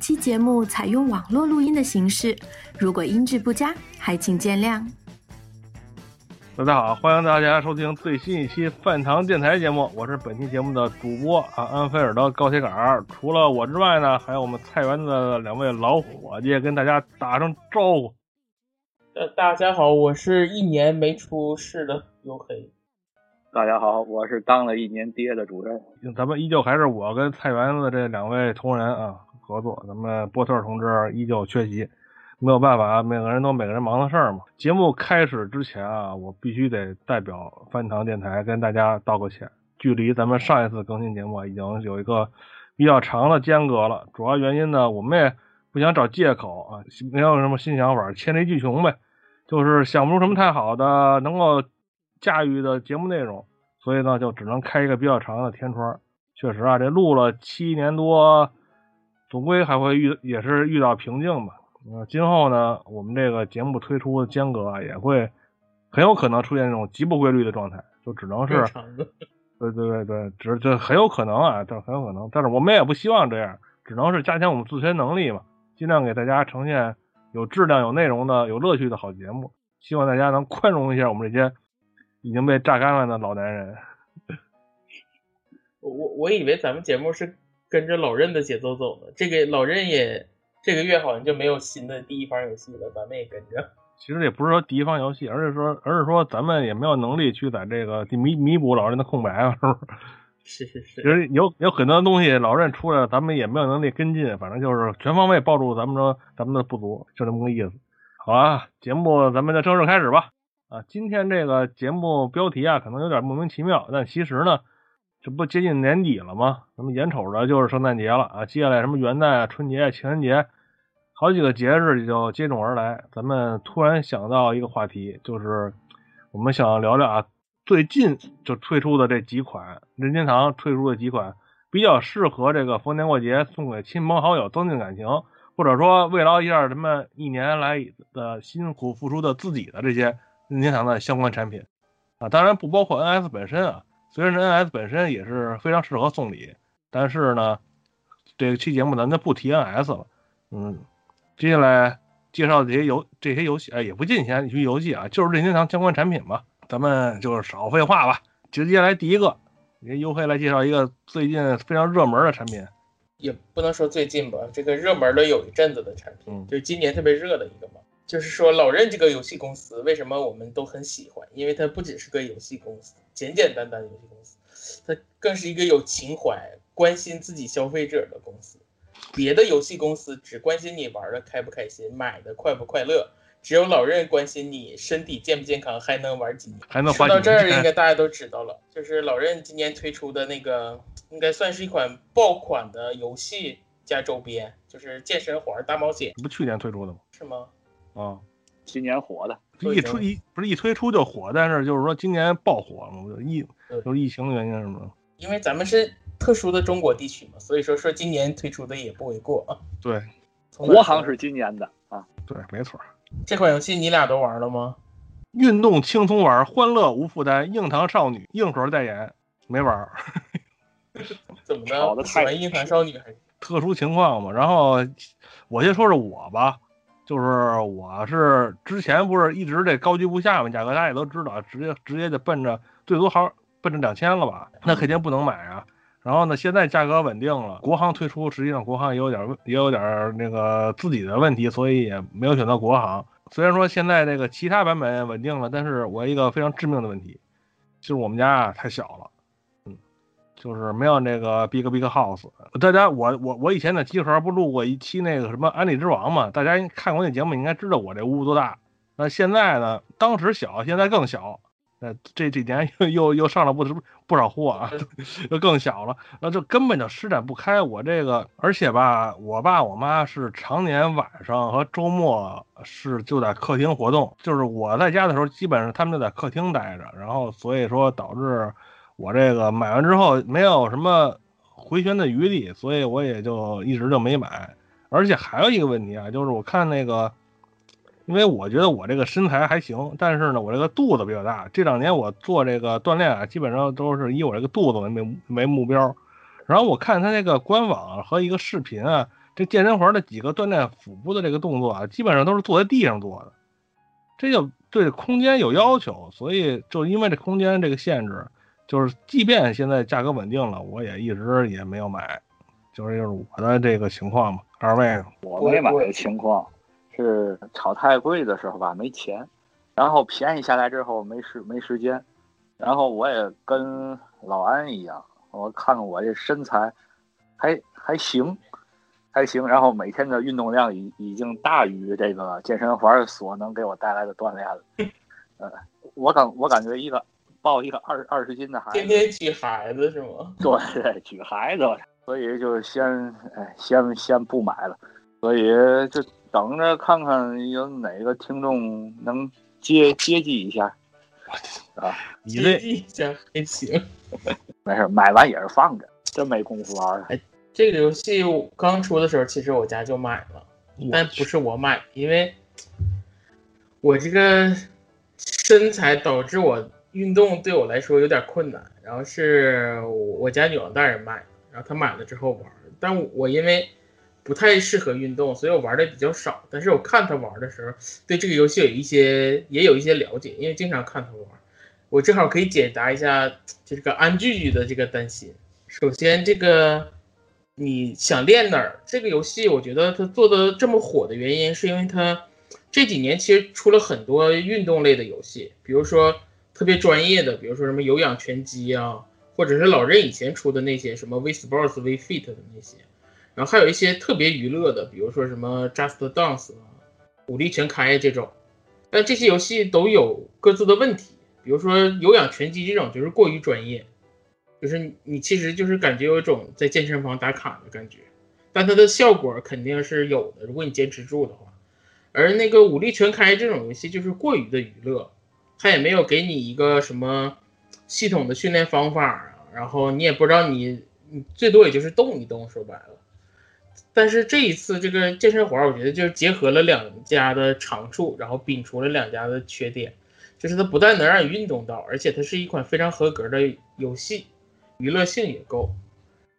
本期节目采用网络录音的形式，如果音质不佳，还请见谅。大家好，欢迎大家收听最新一期饭堂电台节目，我是本期节目的主播啊，安菲尔德高铁杆儿。除了我之外呢，还有我们菜园子的两位老伙计，跟大家打声招呼。呃，大家好，我是一年没出事的黝黑。大家好，我是当了一年爹的主任。咱们依旧还是我跟菜园子这两位同仁啊合作，咱们波特同志依旧缺席。没有办法，每个人都每个人忙的事儿嘛。节目开始之前啊，我必须得代表翻糖电台跟大家道个歉。距离咱们上一次更新节目已经有一个比较长的间隔了。主要原因呢，我们也不想找借口啊，没有什么新想法，黔驴技穷呗，就是想不出什么太好的能够驾驭的节目内容，所以呢，就只能开一个比较长的天窗。确实啊，这录了七年多，总归还会遇也是遇到瓶颈吧。那今后呢，我们这个节目推出的间隔啊，也会很有可能出现这种极不规律的状态，就只能是，对对对对，只这很有可能啊，这很有可能，但是我们也不希望这样，只能是加强我们自身能力嘛，尽量给大家呈现有质量、有内容的、有乐趣的好节目，希望大家能宽容一下我们这些已经被榨干了的老男人。我我以为咱们节目是跟着老任的节奏走的，这个老任也。这个月好像就没有新的第一方游戏了，咱们也跟着。其实也不是说第一方游戏，而是说，而是说咱们也没有能力去在这个弥弥补老任的空白啊，是不是？是 是是。就是有有很多东西老任出来了，咱们也没有能力跟进，反正就是全方位抱住咱们说咱们的不足，就这么个意思。好啊，节目咱们就正式开始吧。啊，今天这个节目标题啊，可能有点莫名其妙，但其实呢，这不接近年底了吗？咱们眼瞅着就是圣诞节了啊，接下来什么元旦啊、春节、情人节。好几个节日就接踵而来，咱们突然想到一个话题，就是我们想聊聊啊，最近就推出的这几款任天堂推出的几款比较适合这个逢年过节送给亲朋好友增进感情，或者说慰劳一下咱们一年来的辛苦付出的自己的这些任天堂的相关产品啊，当然不包括 NS 本身啊，虽然 NS 本身也是非常适合送礼，但是呢，这期节目咱就不提 NS 了，嗯。接下来介绍这些游这些游戏，哎，也不进钱，你去游戏啊，就是任天堂相关产品吧。咱们就是少废话吧，接下来第一个，给优惠来介绍一个最近非常热门的产品，也不能说最近吧，这个热门的有一阵子的产品，就是今年特别热的一个嘛。就是说老任这个游戏公司，为什么我们都很喜欢？因为它不仅是个游戏公司，简简单单的游戏公司，它更是一个有情怀、关心自己消费者的公司。别的游戏公司只关心你玩的开不开心，买的快不快乐，只有老任关心你身体健不健康，还能玩几年。还能说到这儿，应该大家都知道了，就是老任今年推出的那个，应该算是一款爆款的游戏加周边，就是健身环大冒险。不去年推出的吗？是吗？啊，今年火的，一出一不是一推出就火，但是就是说今年爆火了，疫就是疫情的原因是吗？因为咱们是。特殊的中国地区嘛，所以说说今年推出的也不为过啊。对，国行是今年的啊。对，没错。这款游戏你俩都玩了吗？运动轻松玩，欢乐无负担，硬糖少女，硬核代言，没玩。怎么的？喜欢硬糖少女还是？特殊情况嘛。然后我先说说我吧，就是我是之前不是一直这高居不下嘛，价格大家也都知道，直接直接就奔着最多好奔着两千了吧？那肯定不能买啊。然后呢，现在价格稳定了，国行推出，实际上国行也有点也有点那个自己的问题，所以也没有选择国行。虽然说现在这个其他版本稳定了，但是我一个非常致命的问题，就是我们家啊太小了，就是没有那个 Big Big House。大家，我我我以前在集合不录过一期那个什么安利之王嘛？大家看过那节目，应该知道我这屋多大。那现在呢，当时小，现在更小。那这几年又又又上了不不少货啊，又更小了，那就根本就施展不开。我这个，而且吧，我爸我妈是常年晚上和周末是就在客厅活动，就是我在家的时候，基本上他们就在客厅待着，然后所以说导致我这个买完之后没有什么回旋的余地，所以我也就一直就没买。而且还有一个问题啊，就是我看那个。因为我觉得我这个身材还行，但是呢，我这个肚子比较大。这两年我做这个锻炼啊，基本上都是以我这个肚子为为为目标。然后我看他那个官网和一个视频啊，这健身环的几个锻炼腹部的这个动作啊，基本上都是坐在地上做的，这就对空间有要求，所以就因为这空间这个限制，就是即便现在价格稳定了，我也一直也没有买，就是就是我的这个情况嘛。二位，我没买的情况是炒太贵的时候吧，没钱，然后便宜下来之后没时没时间，然后我也跟老安一样，我看看我这身材还还行。还行，然后每天的运动量已已经大于这个健身环所能给我带来的锻炼了。呃，我感我感觉一个抱一个二二十斤的孩子，天天举孩子是吗？对对，举孩子，所以就先哎先先不买了，所以就等着看看有哪个听众能接接济一下啊？接济一下还行，没事，买完也是放着，真没工夫玩。这个游戏刚出的时候，其实我家就买了，但不是我买，因为我这个身材导致我运动对我来说有点困难。然后是我家女王大人买，然后她买了之后玩，但我因为不太适合运动，所以我玩的比较少。但是我看她玩的时候，对这个游戏有一些也有一些了解，因为经常看她玩，我正好可以解答一下就这个安聚聚的这个担心。首先这个。你想练哪儿？这个游戏我觉得它做的这么火的原因，是因为它这几年其实出了很多运动类的游戏，比如说特别专业的，比如说什么有氧拳击啊，或者是老任以前出的那些什么 V Sports、V Fit 的那些，然后还有一些特别娱乐的，比如说什么 Just Dance 啊、武力全开这种，但这些游戏都有各自的问题，比如说有氧拳击这种就是过于专业。就是你其实就是感觉有一种在健身房打卡的感觉，但它的效果肯定是有的，如果你坚持住的话。而那个武力全开这种游戏就是过于的娱乐，他也没有给你一个什么系统的训练方法啊，然后你也不知道你你最多也就是动一动，说白了。但是这一次这个健身环，我觉得就是结合了两家的长处，然后摒除了两家的缺点，就是它不但能让你运动到，而且它是一款非常合格的游戏。娱乐性也够，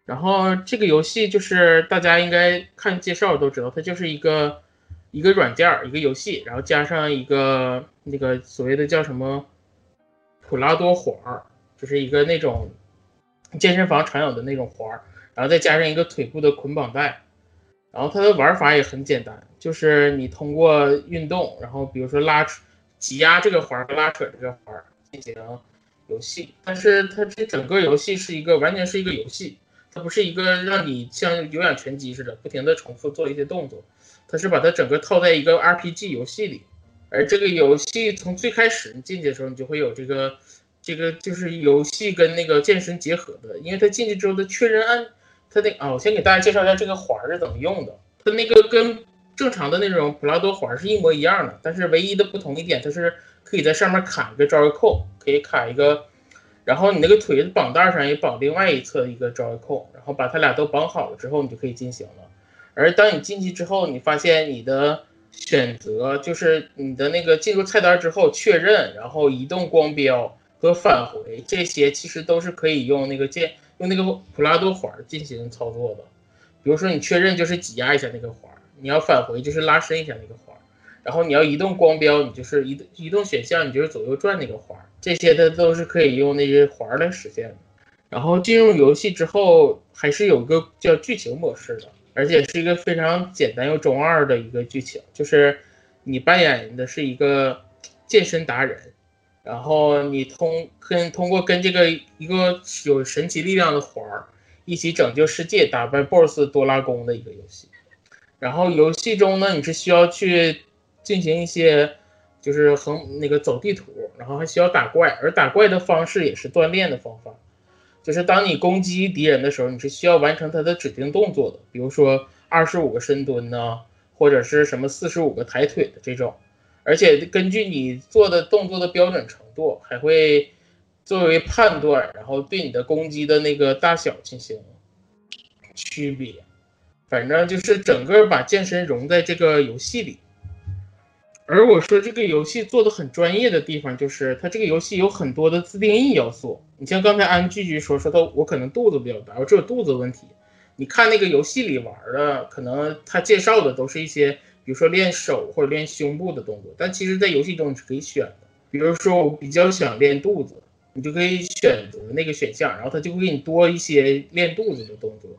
然后这个游戏就是大家应该看介绍都知道，它就是一个一个软件儿，一个游戏，然后加上一个那个所谓的叫什么普拉多环儿，就是一个那种健身房常有的那种环儿，然后再加上一个腿部的捆绑带，然后它的玩法也很简单，就是你通过运动，然后比如说拉扯、挤压这个环儿拉扯这个环儿进行。游戏，但是它这整个游戏是一个完全是一个游戏，它不是一个让你像有氧拳击似的不停的重复做一些动作，它是把它整个套在一个 RPG 游戏里。而这个游戏从最开始你进去的时候，你就会有这个这个就是游戏跟那个健身结合的，因为它进去之后的确认按它那啊，我先给大家介绍一下这个环是怎么用的，它那个跟正常的那种普拉多环是一模一样的，但是唯一的不同一点，它是可以在上面卡一个招式扣。可以卡一个，然后你那个腿绑带上也绑另外一侧一个招扣，然后把它俩都绑好了之后，你就可以进行了。而当你进去之后，你发现你的选择就是你的那个进入菜单之后确认，然后移动光标和返回这些其实都是可以用那个键用那个普拉多环进行操作的。比如说你确认就是挤压一下那个环，你要返回就是拉伸一下那个环。然后你要移动光标，你就是移移动选项，你就是左右转那个环，这些的都是可以用那些环来实现的。然后进入游戏之后，还是有个叫剧情模式的，而且是一个非常简单又中二的一个剧情，就是你扮演的是一个健身达人，然后你通跟通过跟这个一个有神奇力量的环儿一起拯救世界，打败 BOSS 多拉宫的一个游戏。然后游戏中呢，你是需要去。进行一些就是横那个走地图，然后还需要打怪，而打怪的方式也是锻炼的方法，就是当你攻击敌人的时候，你是需要完成他的指定动作的，比如说二十五个深蹲呢，或者是什么四十五个抬腿的这种，而且根据你做的动作的标准程度，还会作为判断，然后对你的攻击的那个大小进行区别，反正就是整个把健身融在这个游戏里。而我说这个游戏做的很专业的地方，就是它这个游戏有很多的自定义要素。你像刚才安句句说说他我可能肚子比较大，我只有肚子问题。你看那个游戏里玩的，可能他介绍的都是一些，比如说练手或者练胸部的动作，但其实，在游戏中是可以选的。比如说，我比较想练肚子，你就可以选择那个选项，然后他就会给你多一些练肚子的动作。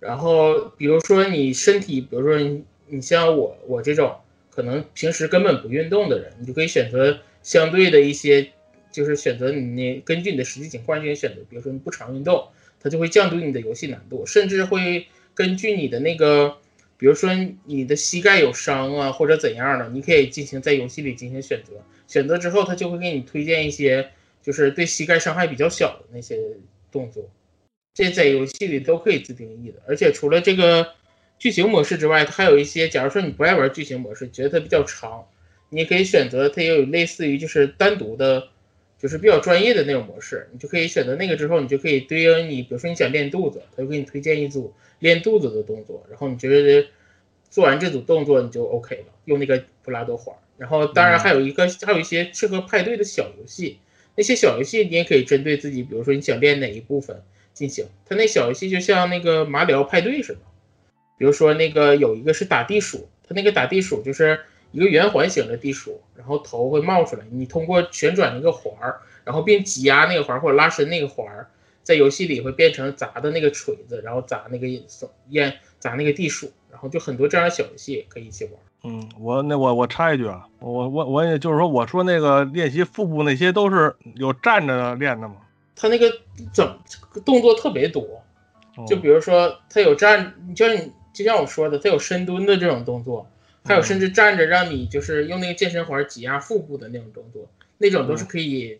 然后，比如说你身体，比如说你你像我我这种可能平时根本不运动的人，你就可以选择相对的一些，就是选择你根据你的实际情况进行选择。比如说你不常运动。它就会降低你的游戏难度，甚至会根据你的那个，比如说你的膝盖有伤啊，或者怎样的，你可以进行在游戏里进行选择。选择之后，它就会给你推荐一些，就是对膝盖伤害比较小的那些动作。这在游戏里都可以自定义的。而且除了这个剧情模式之外，它还有一些，假如说你不爱玩剧情模式，觉得它比较长，你也可以选择它也有类似于就是单独的。就是比较专业的那种模式，你就可以选择那个之后，你就可以对应你，比如说你想练肚子，他就给你推荐一组练肚子的动作，然后你觉得做完这组动作你就 OK 了，用那个普拉多环。然后当然还有一个，还有一些适合派对的小游戏，那些小游戏你也可以针对自己，比如说你想练哪一部分进行。它那小游戏就像那个马里奥派对似的，比如说那个有一个是打地鼠，它那个打地鼠就是。一个圆环形的地鼠，然后头会冒出来。你通过旋转那个环儿，然后并挤压那个环儿或者拉伸那个环儿，在游戏里会变成砸的那个锤子，然后砸那个烟，砸那个地鼠，然后就很多这样的小游戏可以一起玩。嗯，我那我我插一句啊，我我我也就是说，我说那个练习腹部那些都是有站着练的吗？他那个怎动作特别多，就比如说他有站，就是你就像我说的，它有深蹲的这种动作。还有甚至站着让你就是用那个健身环挤压腹部的那种动作，那种都是可以，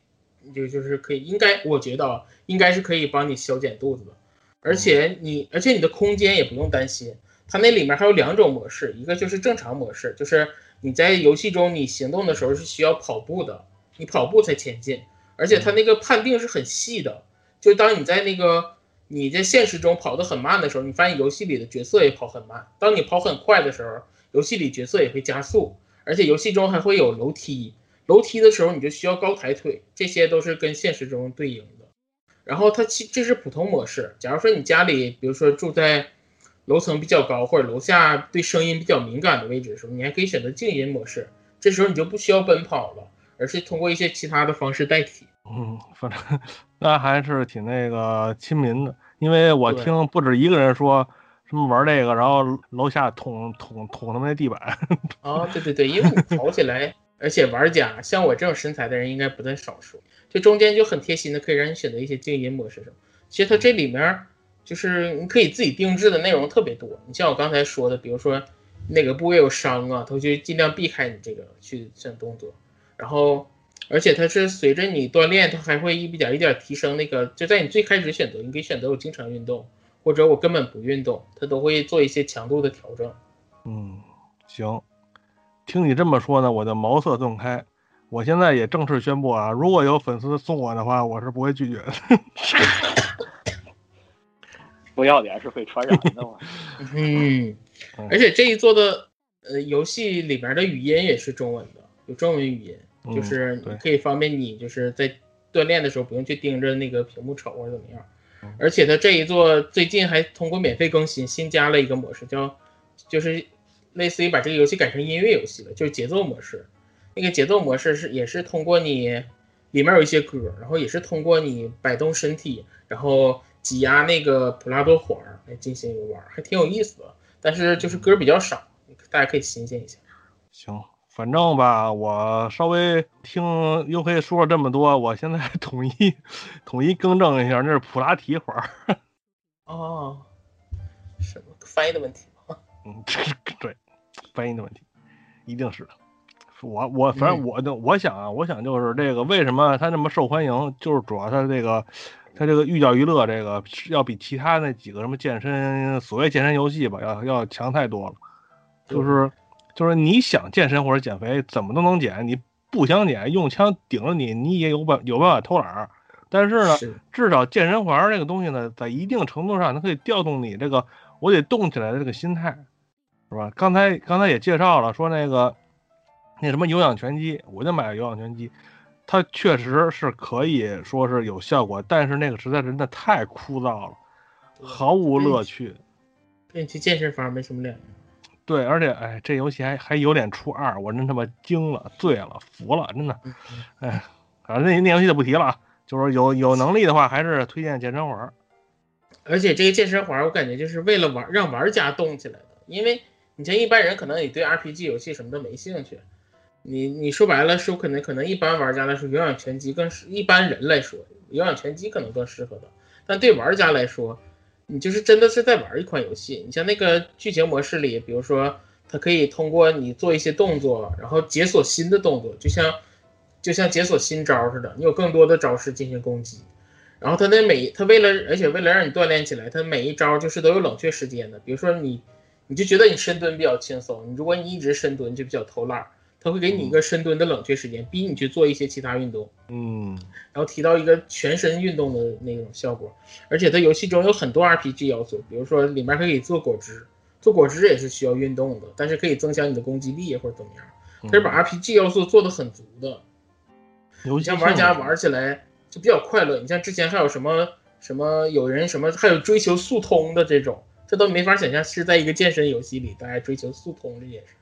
就就是可以，应该我觉得应该是可以帮你消减肚子的，而且你而且你的空间也不用担心，它那里面还有两种模式，一个就是正常模式，就是你在游戏中你行动的时候是需要跑步的，你跑步才前进，而且它那个判定是很细的，就当你在那个你在现实中跑得很慢的时候，你发现游戏里的角色也跑很慢，当你跑很快的时候。游戏里角色也会加速，而且游戏中还会有楼梯。楼梯的时候你就需要高抬腿，这些都是跟现实中对应的。然后它其这是普通模式。假如说你家里，比如说住在楼层比较高或者楼下对声音比较敏感的位置的时候，你还可以选择静音模式。这时候你就不需要奔跑了，而是通过一些其他的方式代替。嗯，反正那还是挺那个亲民的，因为我听不止一个人说。什么玩这个，然后楼下捅捅捅他们那地板。哦，对对对，因为你跑起来，而且玩家像我这种身材的人应该不在少数。就中间就很贴心的，可以让你选择一些静音模式什么。其实它这里面就是你可以自己定制的内容特别多。你像我刚才说的，比如说哪个部位有伤啊，它就尽量避开你这个去选动作。然后，而且它是随着你锻炼，它还会一点一点提升那个。就在你最开始选择，你可以选择我经常运动。或者我根本不运动，它都会做一些强度的调整。嗯，行，听你这么说呢，我的茅塞顿开。我现在也正式宣布啊，如果有粉丝送我的话，我是不会拒绝的。不要脸是会传染的嘛。嗯，而且这一做的呃游戏里面的语音也是中文的，有中文语音，就是可以方便你就是在锻炼的时候不用去盯着那个屏幕瞅或者怎么样。而且它这一座最近还通过免费更新，新加了一个模式，叫就是类似于把这个游戏改成音乐游戏了，就是节奏模式。那个节奏模式是也是通过你里面有一些歌，然后也是通过你摆动身体，然后挤压那个普拉多环来进行游玩，还挺有意思的。但是就是歌比较少，大家可以新鲜一下。行。反正吧，我稍微听优黑说了这么多，我现在 统一统一更正一下，那是普拉提环儿。哦，什么翻译的问题吗？嗯，对，翻译的问题，一定是的。我我反正我我想啊，我想就是这个为什么它那么受欢迎，就是主要它这个它这个寓教于乐，这个要比其他那几个什么健身所谓健身游戏吧，要要强太多了，就是。就是你想健身或者减肥，怎么都能减；你不想减，用枪顶着你，你也有办有办法偷懒儿。但是呢，至少健身环这个东西呢，在一定程度上，它可以调动你这个我得动起来的这个心态，是吧？刚才刚才也介绍了，说那个那什么有氧拳击，我就买了有氧拳击，它确实是可以说是有效果，但是那个实在真的太枯燥了，毫无乐趣。跟你去健身房没什么两样。对，而且哎，这游戏还还有脸出二，我真他妈惊了、醉了、服了，真的。哎，反正那那游戏就不提了啊。就是有有能力的话，还是推荐健身环。而且这个健身环，我感觉就是为了玩让玩家动起来的，因为你像一般人可能你对 RPG 游戏什么都没兴趣。你你说白了，说可能可能一般玩家来说，有氧拳击更适；一般人来说，有氧拳击可能更适合的。但对玩家来说，你就是真的是在玩一款游戏。你像那个剧情模式里，比如说，它可以通过你做一些动作，然后解锁新的动作，就像就像解锁新招似的，你有更多的招式进行攻击。然后它那每它为了而且为了让你锻炼起来，它每一招就是都有冷却时间的。比如说你你就觉得你深蹲比较轻松，你如果你一直深蹲就比较偷懒。它会给你一个深蹲的冷却时间，逼你去做一些其他运动，嗯，然后提到一个全身运动的那种效果。而且它游戏中有很多 RPG 要素，比如说里面可以做果汁，做果汁也是需要运动的，但是可以增强你的攻击力或者怎么样。它是把 RPG 要素做的很足的，你像玩家玩起来就比较快乐。你像之前还有什么什么有人什么还有追求速通的这种，这都没法想象是在一个健身游戏里大家追求速通这件事。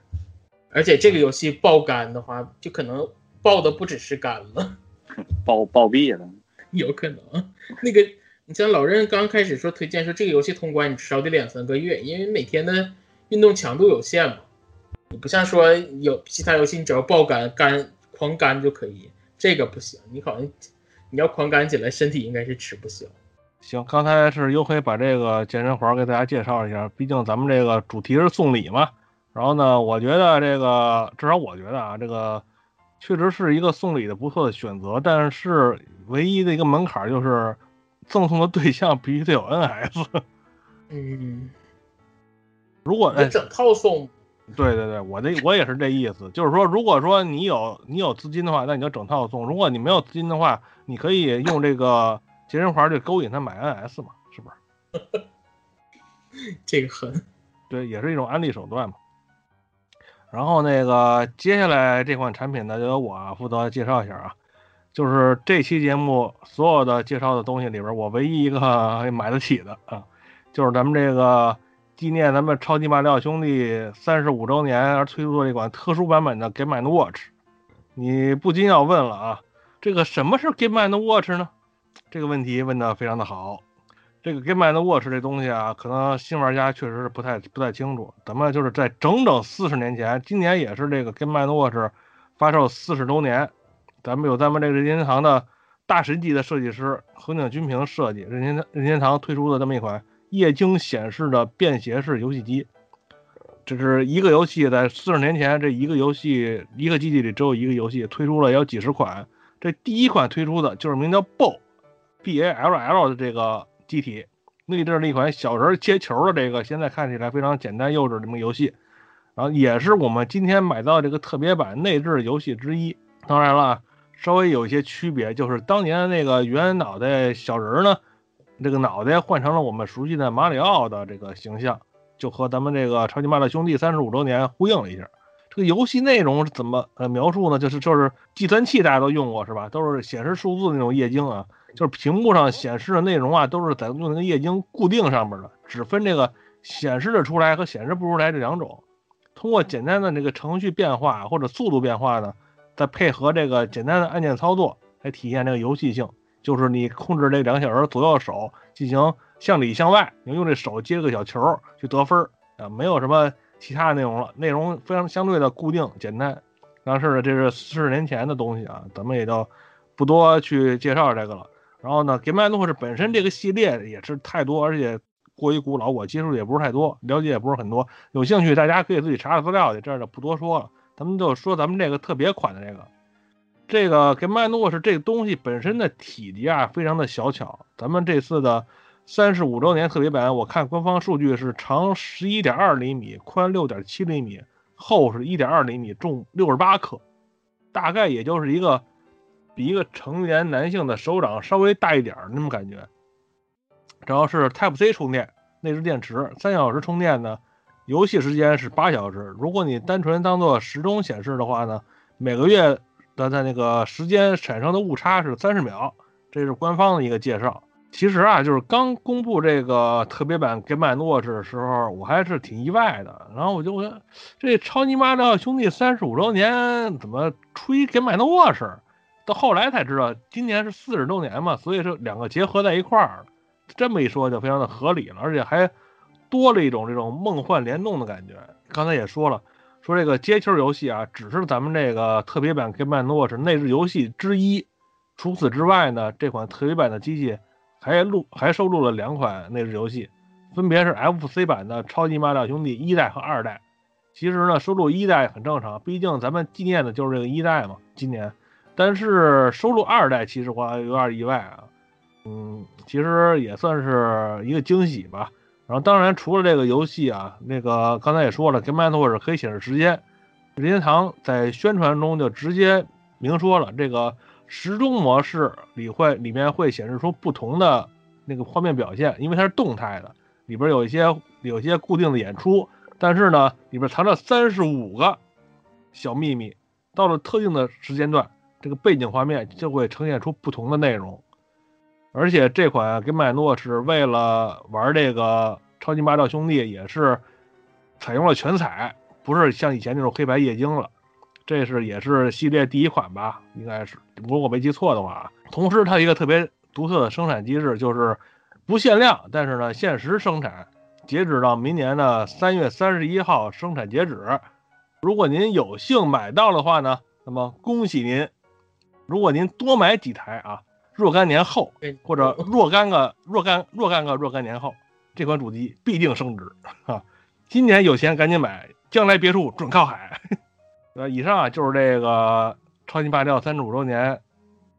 而且这个游戏爆肝的话，就可能爆的不只是肝了，爆爆毙了，有可能。那个，你像老任刚开始说推荐说这个游戏通关你至少得两三个月，因为每天的运动强度有限嘛。你不像说有其他游戏，你只要爆肝肝狂肝就可以，这个不行。你好像你要狂肝起来，身体应该是吃不消。行，刚才是优黑把这个健身环给大家介绍一下，毕竟咱们这个主题是送礼嘛。然后呢，我觉得这个至少我觉得啊，这个确实是一个送礼的不错的选择，但是唯一的一个门槛就是赠送的对象必须得有 NS。嗯，如果整套送，对对对，我的我也是这意思，就是说，如果说你有你有资金的话，那你就整套送；如果你没有资金的话，你可以用这个健身环去勾引他买 NS 嘛，是不是？这个很对，也是一种安利手段嘛。然后那个接下来这款产品呢，就由我负责介绍一下啊。就是这期节目所有的介绍的东西里边，我唯一一个 买得起的啊，就是咱们这个纪念咱们超级马里奥兄弟三十五周年而推出的这款特殊版本的 Game and Watch。你不禁要问了啊，这个什么是 Game and Watch 呢？这个问题问的非常的好。这个 Game and Watch 这东西啊，可能新玩家确实是不太不太清楚。咱们就是在整整四十年前，今年也是这个 Game and Watch 发售四十周年。咱们有咱们这个任天堂的大神级的设计师横井军平设计，任天堂任天堂推出的这么一款液晶显示的便携式游戏机。这是一个游戏，在四十年前，这一个游戏一个机器里只有一个游戏，推出了有几十款。这第一款推出的就是名叫 BALL，B A L L 的这个。机体内置了一款小人接球的这个，现在看起来非常简单幼稚这么游戏，然后也是我们今天买到这个特别版内置游戏之一。当然了，稍微有一些区别，就是当年那个圆脑袋小人呢，这个脑袋换成了我们熟悉的马里奥的这个形象，就和咱们这个超级马里奥兄弟三十五周年呼应了一下。这个游戏内容是怎么呃描述呢？就是就是计算器大家都用过是吧？都是显示数字那种液晶啊。就是屏幕上显示的内容啊，都是在用那个液晶固定上面的，只分这个显示的出来和显示不出来这两种。通过简单的这个程序变化或者速度变化呢，再配合这个简单的按键操作，来体现这个游戏性。就是你控制这两个小人左右手进行向里向外，你用这手接个小球去得分啊，没有什么其他的内容了，内容非常相对的固定简单。但是呢，这是四十年前的东西啊，咱们也就不多去介绍这个了。然后呢，Game and Watch 本身这个系列也是太多，而且过于古老，我接触也不是太多，了解也不是很多。有兴趣大家可以自己查查资料去，这就不多说了。咱们就说咱们这个特别款的这个，这个 Game and Watch 这个东西本身的体积啊，非常的小巧。咱们这次的三十五周年特别版，我看官方数据是长十一点二厘米，宽六点七厘米，厚是一点二厘米，重六十八克，大概也就是一个。比一个成年男性的手掌稍微大一点儿那种感觉，然后是 Type C 充电，内置电池，三小时充电呢。游戏时间是八小时。如果你单纯当做时钟显示的话呢，每个月的在那个时间产生的误差是三十秒，这是官方的一个介绍。其实啊，就是刚公布这个特别版 Game Watch 的时候，我还是挺意外的。然后我就问，这超级马里奥兄弟三十五周年怎么出一 Game Watch？到后来才知道，今年是四十周年嘛，所以说两个结合在一块儿，这么一说就非常的合理了，而且还多了一种这种梦幻联动的感觉。刚才也说了，说这个街球游戏啊，只是咱们这个特别版 Game Watch 内置游戏之一。除此之外呢，这款特别版的机器。还录还收录了两款内置游戏，分别是 FC 版的《超级马里奥兄弟》一代和二代。其实呢，收录一代很正常，毕竟咱们纪念的就是这个一代嘛，今年。但是收录二代，其实我有点意外啊。嗯，其实也算是一个惊喜吧。然后，当然除了这个游戏啊，那个刚才也说了，Game Watch 可以显示时间。任天堂在宣传中就直接明说了这个。时钟模式里会里面会显示出不同的那个画面表现，因为它是动态的，里边有一些有一些固定的演出，但是呢，里边藏着三十五个小秘密，到了特定的时间段，这个背景画面就会呈现出不同的内容。而且这款 Game Watch 是为了玩这个超级马里奥兄弟，也是采用了全彩，不是像以前那种黑白液晶了。这是也是系列第一款吧，应该是，如果我没记错的话。同时，它一个特别独特的生产机制，就是不限量，但是呢限时生产，截止到明年的三月三十一号生产截止。如果您有幸买到的话呢，那么恭喜您。如果您多买几台啊，若干年后，或者若干个若干若干个若干年后，这款主机必定升值啊！今年有钱赶紧买，将来别墅准靠海。呃，以上啊就是这个超级霸道三十五周年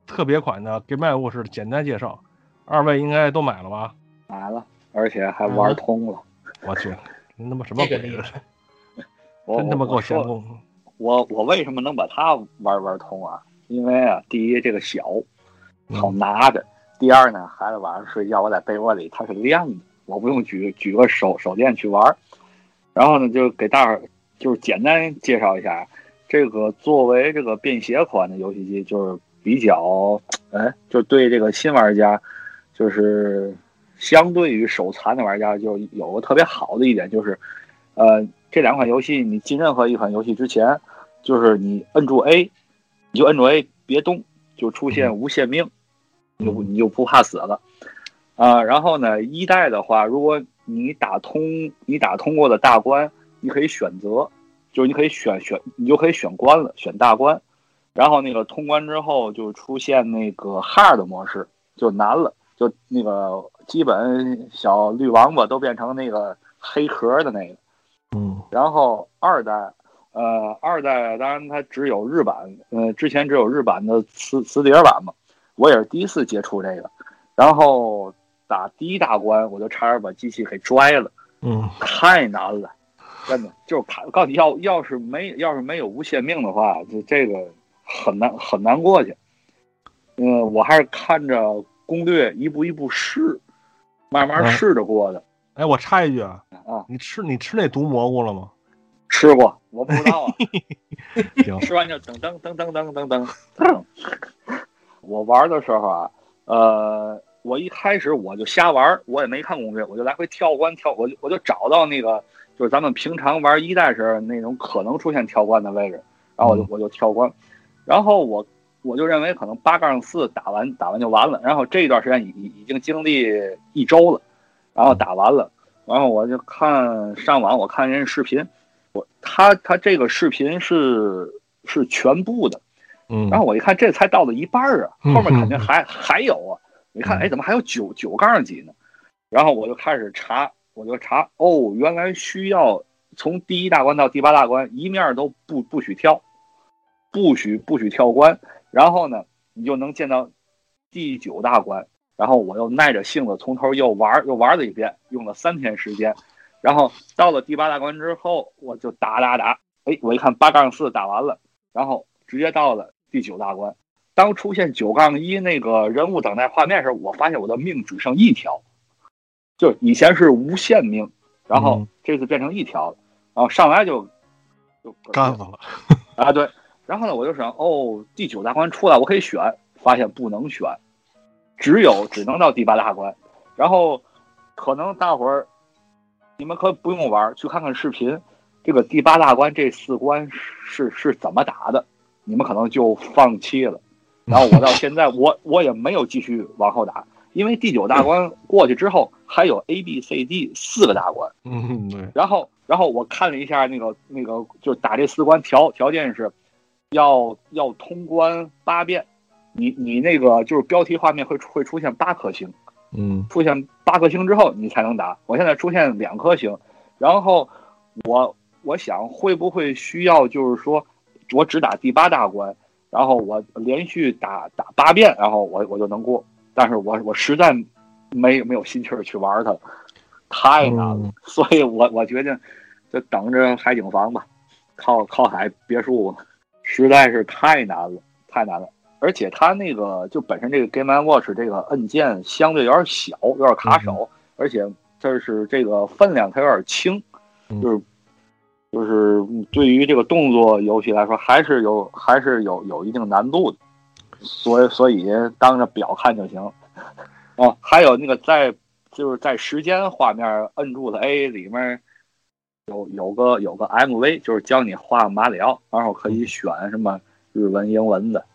特别款的 Game Watch 简单介绍，二位应该都买了吧？买了，而且还玩通了。我去，你他妈什么鬼？真他妈够闲工。我我为什么能把它玩玩通啊？因为啊，第一这个小，好拿着；第二呢，孩子晚上睡觉我在被窝里它是亮的，我不用举举个手手电去玩。然后呢，就给大伙就是简单介绍一下。这个作为这个便携款的游戏机，就是比较，哎，就对这个新玩家，就是相对于手残的玩家，就有个特别好的一点，就是，呃，这两款游戏你进任何一款游戏之前，就是你摁住 A，你就摁住 A，别动，就出现无限命，你就你就不怕死了，啊，然后呢，一代的话，如果你打通你打通过的大关，你可以选择。就是你可以选选，你就可以选关了，选大关，然后那个通关之后就出现那个 hard 模式，就难了，就那个基本小绿王八都变成那个黑壳的那个，嗯，然后二代，呃，二代当然它只有日版，呃，之前只有日版的磁磁碟版嘛，我也是第一次接触这个，然后打第一大关我就差点把机器给拽了，嗯，太难了。真的就是看，告诉你要要是没要是没有无限命的话，就这个很难很难过去。嗯，我还是看着攻略一步一步试，慢慢试着过的。哎，我插一句啊，啊，你吃你吃那毒蘑菇了吗？吃过，我不知道啊。吃完就噔噔噔噔噔噔噔噔。我玩的时候啊，呃，我一开始我就瞎玩，我也没看攻略，我就来回跳关跳，我就我就找到那个。就是咱们平常玩一代时那种可能出现跳关的位置，然后我就我就跳关，然后我我就认为可能八杠四打完打完就完了，然后这一段时间已已已经经历一周了，然后打完了，然后我就看上网我看人家视频，我他他这个视频是是全部的，嗯，然后我一看这才到了一半啊，后面肯定还还有啊，你看哎怎么还有九九杠几呢？然后我就开始查。我就查哦，原来需要从第一大关到第八大关一面都不不许跳，不许不许跳关。然后呢，你就能见到第九大关。然后我又耐着性子从头又玩又玩了一遍，用了三天时间。然后到了第八大关之后，我就打打打。哎，我一看八杠四打完了，然后直接到了第九大关。当出现九杠一那个人物等待画面时，我发现我的命只剩一条。就以前是无限命，然后这次变成一条了，然后上来就就干死了 啊！对，然后呢，我就想，哦，第九大关出来，我可以选，发现不能选，只有只能到第八大关，然后可能大伙儿你们可不用玩，去看看视频，这个第八大关这四关是是怎么打的，你们可能就放弃了。然后我到现在我我也没有继续往后打，因为第九大关过去之后还有 A B C D 四个大关，嗯对，然后然后我看了一下那个那个就打这四关条条件是，要要通关八遍。你你那个就是标题画面会会出现八颗星，嗯，出现八颗星之后你才能打。我现在出现两颗星，然后我我想会不会需要就是说我只打第八大关，然后我连续打打八遍，然后我我就能过。但是我我实在没没有心气儿去玩它，太难了。所以我我决定就等着海景房吧，靠靠海别墅，实在是太难了，太难了。而且它那个就本身这个 Game Watch 这个按键相对有点小，有点卡手，而且这是这个分量它有点轻，就是就是对于这个动作游戏来说，还是有还是有有一定难度的，所以所以当着表看就行。哦，还有那个在就是在时间画面摁住的 A 里面有有个有个 MV，就是教你画马里奥，然后可以选什么日文、英文的。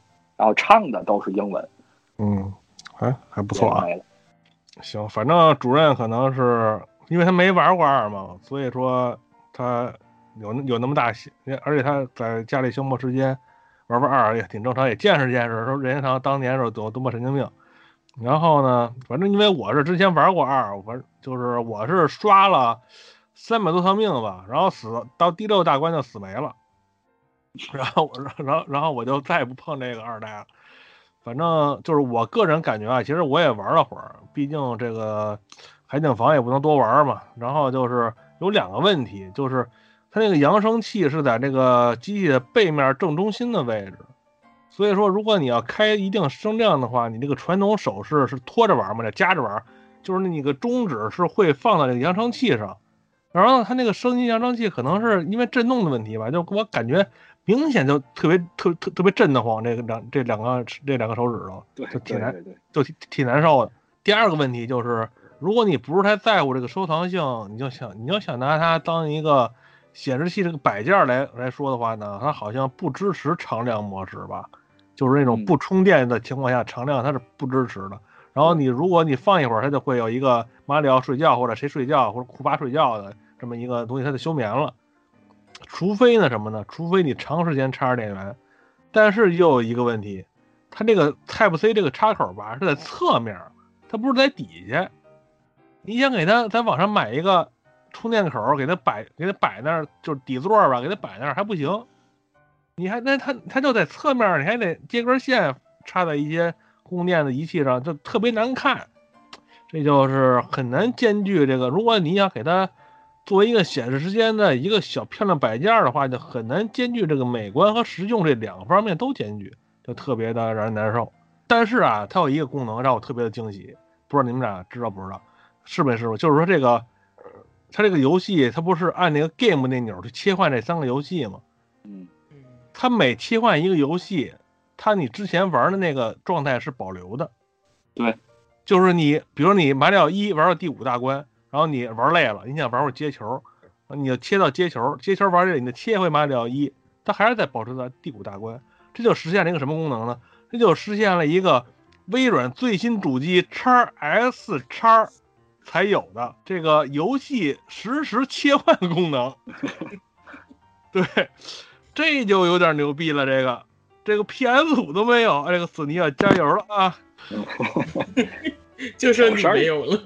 然后唱的都是英文，嗯，还还不错啊。行，反正主任可能是因为他没玩过二嘛，所以说他有有那么大心，而且他在家里消磨时间玩玩二也挺正常，也见识见识。说任天堂当年时候多多么神经病。然后呢，反正因为我是之前玩过二，我就是我是刷了三百多条命吧，然后死到第六大关就死没了。然后我，然后，然后我就再也不碰这个二代了。反正就是我个人感觉啊，其实我也玩了会儿，毕竟这个海景房也不能多玩嘛。然后就是有两个问题，就是它那个扬声器是在这个机器的背面正中心的位置，所以说如果你要开一定声量的话，你这个传统手势是拖着玩嘛，得夹着玩，就是那个中指是会放到这个扬声器上。然后它那个声音扬声器可能是因为震动的问题吧，就我感觉。明显就特别特特特别震得慌，这个两这两个这两个手指头，对就挺难，就挺挺难受的。第二个问题就是，如果你不是太在乎这个收藏性，你就想你要想拿它当一个显示器这个摆件来来说的话呢，它好像不支持常亮模式吧？就是那种不充电的情况下，常亮它是不支持的。然后你如果你放一会儿，它就会有一个马里奥睡觉或者谁睡觉或者库巴睡觉的这么一个东西，它就休眠了。除非呢什么呢？除非你长时间插着电源，但是又有一个问题，它这个 Type C 这个插口吧是在侧面，它不是在底下。你想给它在网上买一个充电口，给它摆给它摆那儿，就是底座吧，给它摆那儿还不行。你还那它它就在侧面，你还得接根线插在一些供电的仪器上，就特别难看。这就是很难兼具这个。如果你想给它。作为一个显示时间的一个小漂亮摆件的话，就很难兼具这个美观和实用这两个方面都兼具，就特别的让人难受。但是啊，它有一个功能让我特别的惊喜，不知道你们俩知道不知道？是没是不？就是说这个，它这个游戏它不是按那个 Game 那钮去切换这三个游戏吗？嗯它每切换一个游戏，它你之前玩的那个状态是保留的。对，就是你，比如你马里奥一玩到第五大关。然后你玩累了，你想玩会接球，你就切到接球，接球玩累了，你再切回马里奥一，它还是在保持在第五大关，这就实现了一个什么功能呢？这就实现了一个微软最新主机叉 S 叉才有的这个游戏实时切换功能。对，这就有点牛逼了，这个这个 PS 五都没有，这个索尼要加油了啊！就剩你没有了。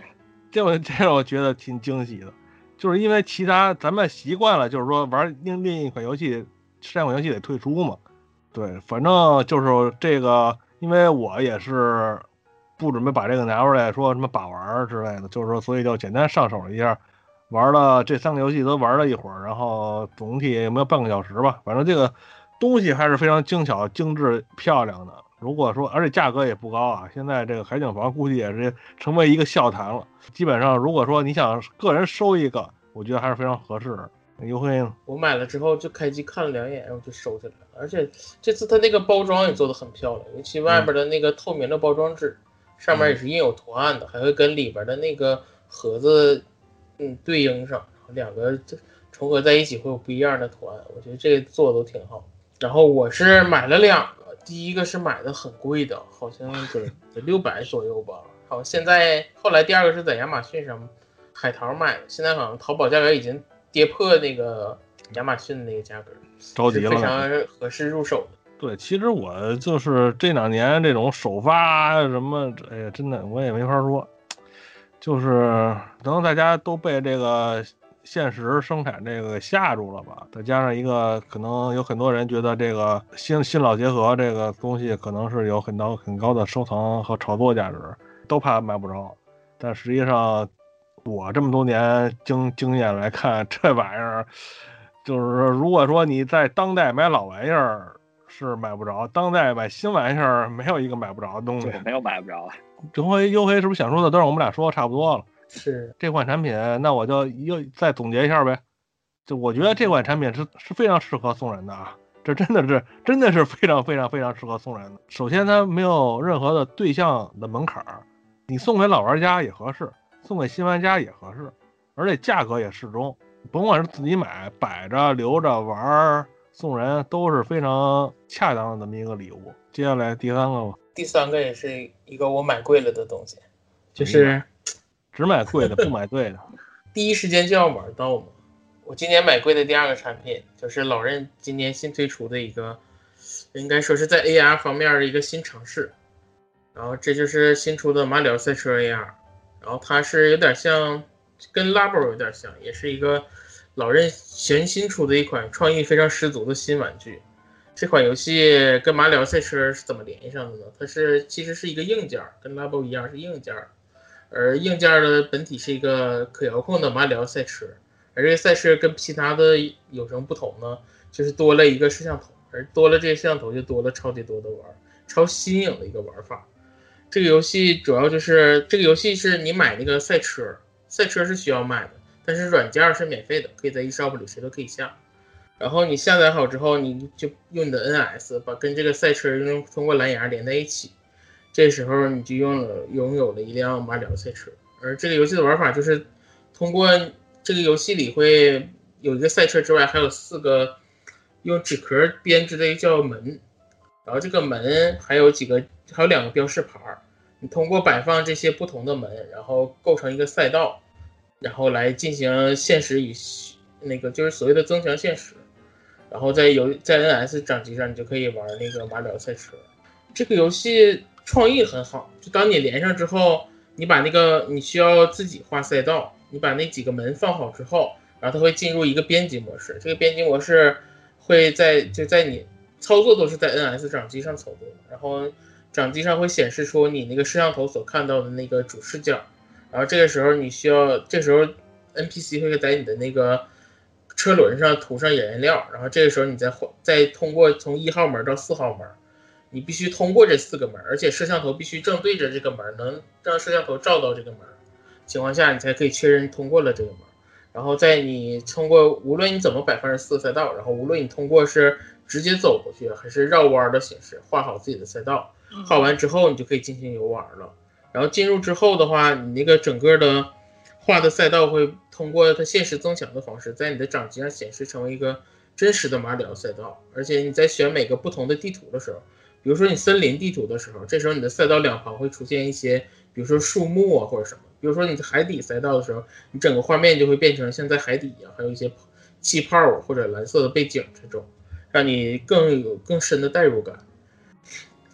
这我这我觉得挺惊喜的，就是因为其他咱们习惯了，就是说玩另另一款游戏，这款游戏得退出嘛。对，反正就是这个，因为我也是不准备把这个拿出来说什么把玩之类的，就是说，所以就简单上手了一下，玩了这三个游戏都玩了一会儿，然后总体有没有半个小时吧，反正这个东西还是非常精巧、精致、漂亮的。如果说，而且价格也不高啊，现在这个海景房估计也是成为一个笑谈了。基本上，如果说你想个人收一个，我觉得还是非常合适的。优惠呢？我买了之后就开机看了两眼，然后就收起来了。而且这次它那个包装也做的很漂亮，尤其外边的那个透明的包装纸，上面也是印有图案的，还会跟里边的那个盒子嗯对应上，两个重合在一起会有不一样的图案。我觉得这个做的都挺好。然后我是买了两个，第一个是买的很贵的，好像得得六百左右吧。好，现在后来第二个是在亚马逊上海淘买的，现在好像淘宝价格已经跌破那个亚马逊的那个价格，着急了，非常合适入手的。对，其实我就是这两年这种首发什么，哎呀，真的我也没法说，就是可能大家都被这个现实生产这个吓住了吧，再加上一个可能有很多人觉得这个新新老结合这个东西可能是有很高很高的收藏和炒作价值。都怕买不着，但实际上，我这么多年经经验来看，这玩意儿就是，如果说你在当代买老玩意儿是买不着，当代买新玩意儿没有一个买不着的东西，没有买不着。这回优黑是不是想说的都让我们俩说的差不多了？是这款产品，那我就又再总结一下呗。就我觉得这款产品是是非常适合送人的啊。这真的是，真的是非常非常非常适合送人的。首先，它没有任何的对象的门槛儿，你送给老玩家也合适，送给新玩家也合适，而且价格也适中。甭管是自己买、摆着、留着玩、送人，都是非常恰当的这么一个礼物。接下来第三个吧，第三个也是一个我买贵了的东西，就是只买贵的，不买对的，第一时间就要玩到嘛。我今年买贵的第二个产品，就是老任今年新推出的一个，应该说是在 AR 方面的一个新尝试。然后这就是新出的马里奥赛车 AR，然后它是有点像，跟 Labo 有点像，也是一个老任全新出的一款创意非常十足的新玩具。这款游戏跟马里奥赛车是怎么联系上的呢？它是其实是一个硬件，跟 Labo 一样是硬件，而硬件的本体是一个可遥控的马里奥赛车。而这个赛车跟其他的有什么不同呢？就是多了一个摄像头，而多了这个摄像头就多了超级多的玩，超新颖的一个玩法。这个游戏主要就是这个游戏是你买那个赛车，赛车是需要买的，但是软件是免费的，可以在 eShop 里谁都可以下。然后你下载好之后，你就用你的 NS 把跟这个赛车用通过蓝牙连在一起，这时候你就拥了拥有了一辆马里奥赛车。而这个游戏的玩法就是通过。这个游戏里会有一个赛车之外，还有四个用纸壳编织的叫门，然后这个门还有几个，还有两个标识牌儿。你通过摆放这些不同的门，然后构成一个赛道，然后来进行现实与那个就是所谓的增强现实。然后在游在 NS 掌机上，你就可以玩那个马里奥赛车。这个游戏创意很好，就当你连上之后，你把那个你需要自己画赛道。你把那几个门放好之后，然后它会进入一个编辑模式。这个编辑模式会在就在你操作都是在 NS 掌机上操作，然后掌机上会显示出你那个摄像头所看到的那个主视角。然后这个时候你需要，这时候 NPC 会在你的那个车轮上涂上颜料，然后这个时候你再换再通过从一号门到四号门，你必须通过这四个门，而且摄像头必须正对着这个门，能让摄像头照到这个门。情况下，你才可以确认通过了这个门。然后在你通过，无论你怎么摆放四个赛道，然后无论你通过是直接走过去，还是绕弯的形式，画好自己的赛道，画完之后，你就可以进行游玩了。然后进入之后的话，你那个整个的画的赛道会通过它现实增强的方式，在你的掌机上显示成为一个真实的马里奥赛道。而且你在选每个不同的地图的时候，比如说你森林地图的时候，这时候你的赛道两旁会出现一些，比如说树木啊或者什么。比如说你在海底赛道的时候，你整个画面就会变成像在海底一样，还有一些气泡或者蓝色的背景这种，让你更有更深的代入感。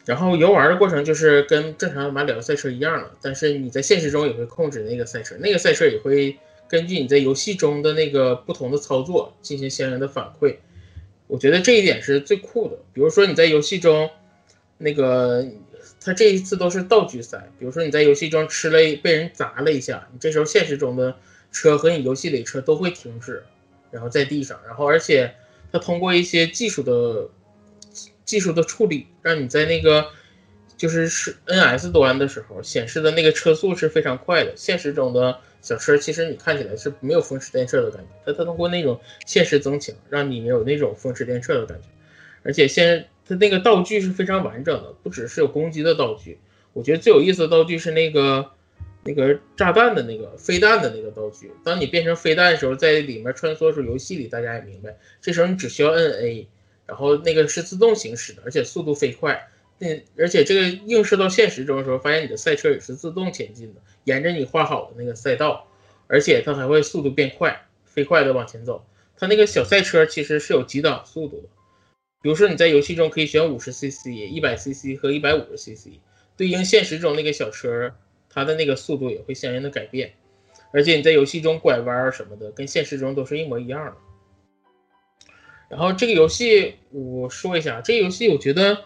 然后游玩的过程就是跟正常的马里奥赛车一样了，但是你在现实中也会控制那个赛车，那个赛车也会根据你在游戏中的那个不同的操作进行相应的反馈。我觉得这一点是最酷的。比如说你在游戏中那个。它这一次都是道具赛，比如说你在游戏中吃了被人砸了一下，你这时候现实中的车和你游戏里车都会停止，然后在地上，然后而且它通过一些技术的技术的处理，让你在那个就是是 NS 端的时候显示的那个车速是非常快的。现实中的小车其实你看起来是没有风驰电掣的感觉，它它通过那种现实增强，让你有那种风驰电掣的感觉，而且现。它那个道具是非常完整的，不只是有攻击的道具，我觉得最有意思的道具是那个那个炸弹的那个飞弹的那个道具。当你变成飞弹的时候，在里面穿梭的时，游戏里大家也明白，这时候你只需要摁 A，然后那个是自动行驶的，而且速度飞快。那而且这个映射到现实中的时候，发现你的赛车也是自动前进的，沿着你画好的那个赛道，而且它还会速度变快，飞快的往前走。它那个小赛车其实是有几档速度的。比如说你在游戏中可以选五十 cc、一百 cc 和一百五十 cc，对应现实中那个小车，它的那个速度也会相应的改变。而且你在游戏中拐弯什么的，跟现实中都是一模一样的。然后这个游戏我说一下，这个游戏我觉得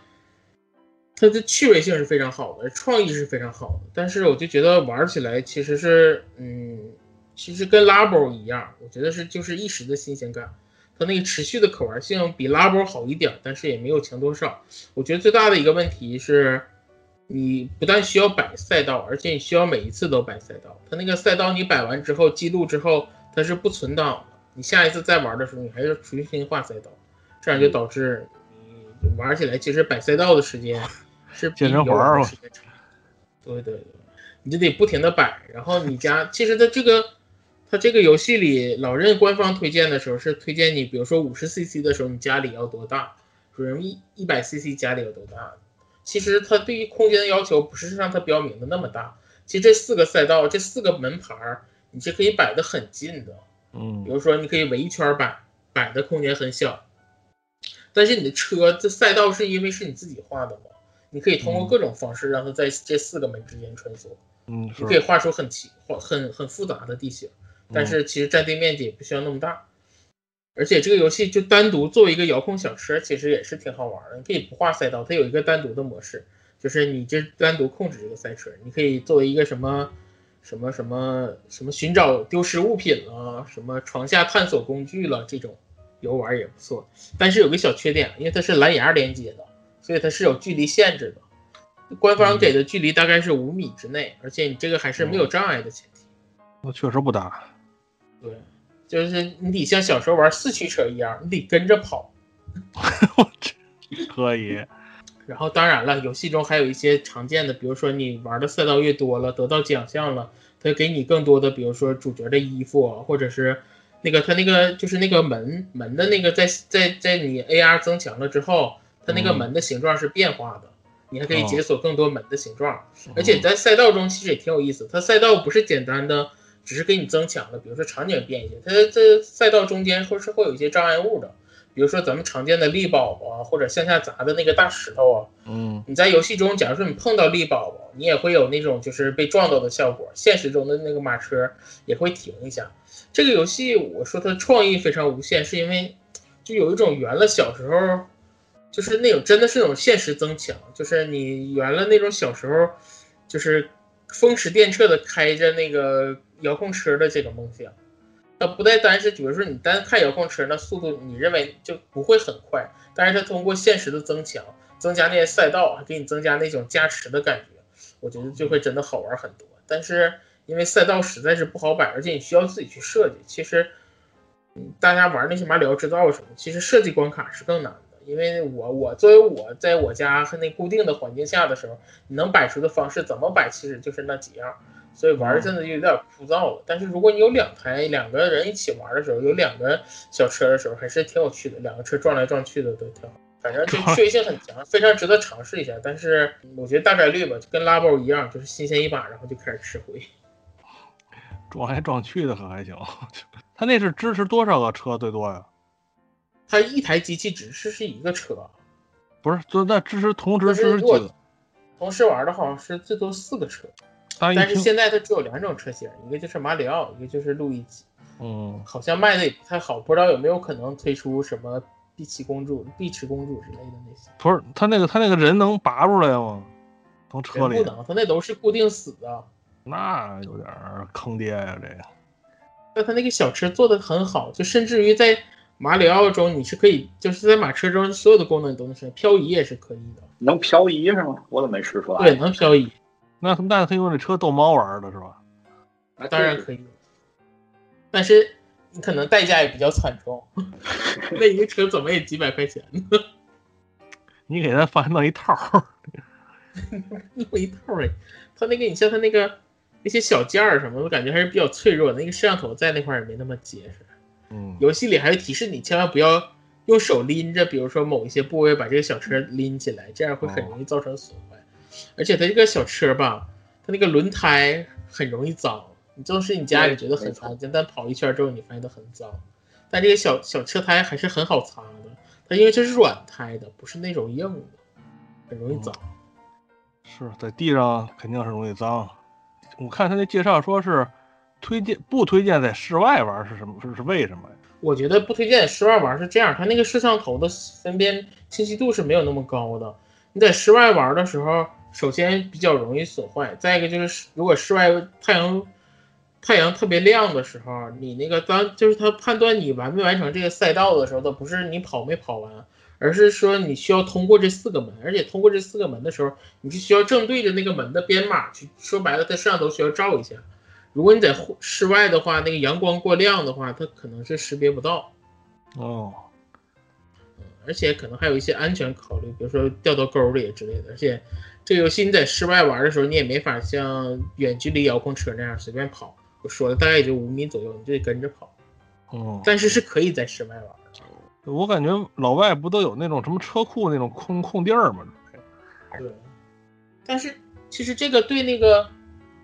它的趣味性是非常好的，创意是非常好的，但是我就觉得玩起来其实是，嗯，其实跟拉包一样，我觉得是就是一时的新鲜感。它那个持续的可玩性比拉波好一点，但是也没有强多少。我觉得最大的一个问题是，你不但需要摆赛道，而且你需要每一次都摆赛道。它那个赛道你摆完之后记录之后，它是不存档的。你下一次再玩的时候，你还要重新画赛道，这样就导致你玩起来其实摆赛道的时间 是健身环儿对对对，你就得不停的摆，然后你家其实它这个。它这个游戏里，老任官方推荐的时候是推荐你，比如说五十 cc 的时候，你家里要多大？说什么一一百 cc 家里有多大？其实它对于空间的要求不是让它标明的那么大。其实这四个赛道，这四个门牌儿，你是可以摆的很近的。嗯，比如说你可以围一圈摆，摆的空间很小。但是你的车这赛道是因为是你自己画的嘛？你可以通过各种方式让它在这四个门之间穿梭。嗯，你可以画出很奇、很很复杂的地形。但是其实占地面积也不需要那么大，而且这个游戏就单独作为一个遥控小车，其实也是挺好玩的。你可以不画赛道，它有一个单独的模式，就是你这单独控制这个赛车，你可以作为一个什么什么什么什么寻找丢失物品了，什么床下探索工具了这种游玩也不错。但是有个小缺点，因为它是蓝牙连接的，所以它是有距离限制的。官方给的距离大概是五米之内，而且你这个还是没有障碍的前提。那确实不大。对，就是你得像小时候玩四驱车一样，你得跟着跑。我去，可以。然后当然了，游戏中还有一些常见的，比如说你玩的赛道越多了，得到奖项了，它给你更多的，比如说主角的衣服，或者是那个它那个就是那个门门的那个在在在你 AR 增强了之后，它那个门的形状是变化的，你还可以解锁更多门的形状。而且在赛道中其实也挺有意思，它赛道不是简单的。只是给你增强了，比如说场景变一些，它在赛道中间会是会有一些障碍物的，比如说咱们常见的力宝啊，或者向下砸的那个大石头啊。嗯，你在游戏中，假如说你碰到力宝宝，你也会有那种就是被撞到的效果。现实中的那个马车也会停一下。这个游戏我说它创意非常无限，是因为就有一种圆了小时候，就是那种真的是那种现实增强，就是你圆了那种小时候，就是风驰电掣的开着那个。遥控车的这个梦想，它不带单是，比如说你单看遥控车，那速度你认为就不会很快，但是它通过现实的增强，增加那些赛道，还给你增加那种加持的感觉，我觉得就会真的好玩很多。但是因为赛道实在是不好摆，而且你需要自己去设计。其实，大家玩那些马里奥制造什么，其实设计关卡是更难的。因为我我作为我在我家和那固定的环境下的时候，你能摆出的方式怎么摆，其实就是那几样。所以玩真的就有点枯燥了。但是如果你有两台两个人一起玩的时候，有两个小车的时候，还是挺有趣的。两个车撞来撞去的都挺好，反正就趣味性很强，非常值得尝试一下。但是我觉得大概率吧，就跟拉包一样，就是新鲜一把，然后就开始吃灰。撞来撞去的可还行。他那是支持多少个车最多呀？他一台机器只支持一个车，不是？就那支持同时支持几个？同时玩的好像是最多四个车。但是现在它只有两种车型，一个就是马里奥，一个就是路易吉。嗯，好像卖的也不太好，不知道有没有可能推出什么碧琪公主、碧池公主之类的那些。不是，他那个他那个人能拔出来吗？从车里？不能，他那都是固定死的。那有点坑爹呀，这个。但他那个小车做的很好，就甚至于在马里奥中，你是可以就是在马车中所有的功能你都能实现，漂移也是可以的。能漂移是吗？我怎么没试出来？对，能漂移。那那可以用这车逗猫玩的是吧？啊，当然可以，但是你可能代价也比较惨重。那一个车怎么也几百块钱呢？你给他放弄一套，弄一套哎，他那个你像他那个那些小件儿什么，我感觉还是比较脆弱。那个摄像头在那块儿也没那么结实。嗯，游戏里还会提示你千万不要用手拎着，比如说某一些部位把这个小车拎起来，这样会很容易造成损坏。而且它这个小车吧，它那个轮胎很容易脏。你就是你家里觉得很干净，但跑一圈之后你发现它很脏。但这个小小车胎还是很好擦的，它因为这是软胎的，不是那种硬的，很容易脏。是在地上肯定是容易脏。我看他那介绍说是推荐不推荐在室外玩，是什么？是是为什么呀？我觉得不推荐在室外玩是这样，它那个摄像头的分辨清晰度是没有那么高的。你在室外玩的时候，首先比较容易损坏，再一个就是如果室外太阳太阳特别亮的时候，你那个当就是它判断你完没完成这个赛道的时候，它不是你跑没跑完。而是说你需要通过这四个门，而且通过这四个门的时候，你就需要正对着那个门的编码去。说白了，它摄像头需要照一下。如果你在室外的话，那个阳光过亮的话，它可能是识别不到。哦，而且可能还有一些安全考虑，比如说掉到沟里之类的。而且这个游戏你在室外玩的时候，你也没法像远距离遥控车那样随便跑。我说的大概也就五米左右，你就得跟着跑。哦，但是是可以在室外玩。我感觉老外不都有那种什么车库那种空空地儿吗？对，但是其实这个对那个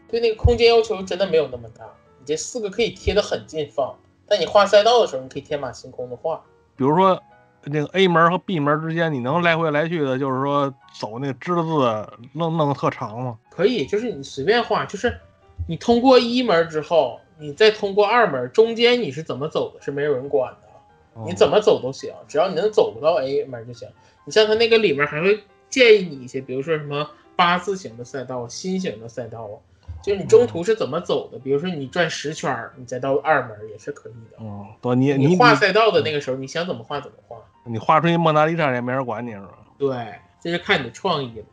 对那个空间要求真的没有那么大。你这四个可以贴的很近放，但你画赛道的时候，你可以天马行空的画。比如说那个 A 门和 B 门之间，你能来回来去的，就是说走那个知字弄弄个特长吗？可以，就是你随便画，就是你通过一门之后，你再通过二门，中间你是怎么走的，是没有人管的。你怎么走都行，只要你能走不到 A 门就行。你像它那个里面还会建议你一些，比如说什么八字形的赛道、心形的赛道啊，就是你中途是怎么走的。比如说你转十圈，你再到二门也是可以的。哦，不，你你画赛道的那个时候，你想怎么画怎么画。你画出一蒙娜丽莎也没人管你是吧？对，这是看你的创意了。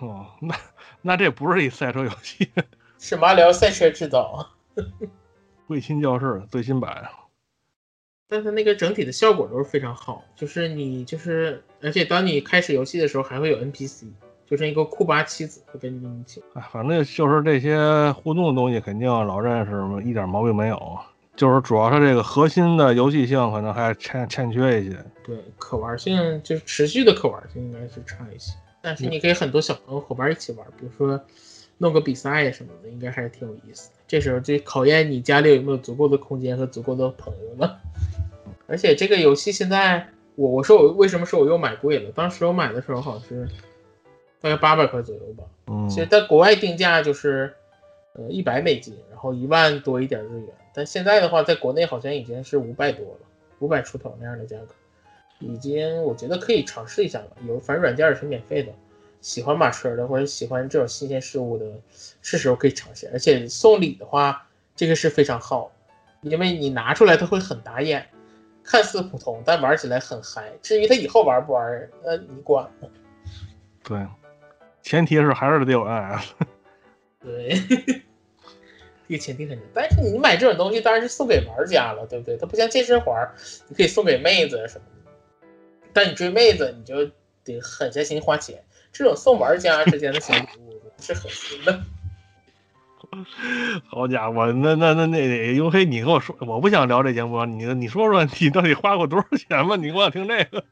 哦，那那这不是一赛车游戏，是马里奥赛车制造。卫星教室最新版。但它那个整体的效果都是非常好，就是你就是，而且当你开始游戏的时候，还会有 NPC，就剩一个库巴妻子会跟你一起。哎，反正就是这些互动的东西，肯定老任是一点毛病没有。就是主要是这个核心的游戏性可能还欠欠缺一些。对，可玩性就是持续的可玩性应该是差一些。但是你可以很多小朋友伙伴一起玩，比如说弄个比赛什么的，应该还是挺有意思的。这时候就考验你家里有没有足够的空间和足够的朋友了。而且这个游戏现在，我我说我为什么说我又买贵了？当时我买的时候好像是大概八百块左右吧。嗯，其实在国外定价就是呃一百美金，然后一万多一点日元。但现在的话，在国内好像已经是五百多了，五百出头那样的价格，已经我觉得可以尝试一下了。有反正软件也是免费的，喜欢马车的或者喜欢这种新鲜事物的，是时候可以尝试。而且送礼的话，这个是非常好，因为你拿出来它会很打眼。看似普通，但玩起来很嗨。至于他以后玩不玩，那你管。对，前提是还是得有 NS。对，这个前提很重但是你买这种东西当然是送给玩家了，对不对？它不像健身环，你可以送给妹子什么的。但你追妹子，你就得狠下心花钱。这种送玩家之间的小礼物 是很心的。好家伙，那那那那永黑，你跟我说，我不想聊这节目，你你说说你到底花过多少钱吧？你给我听这个。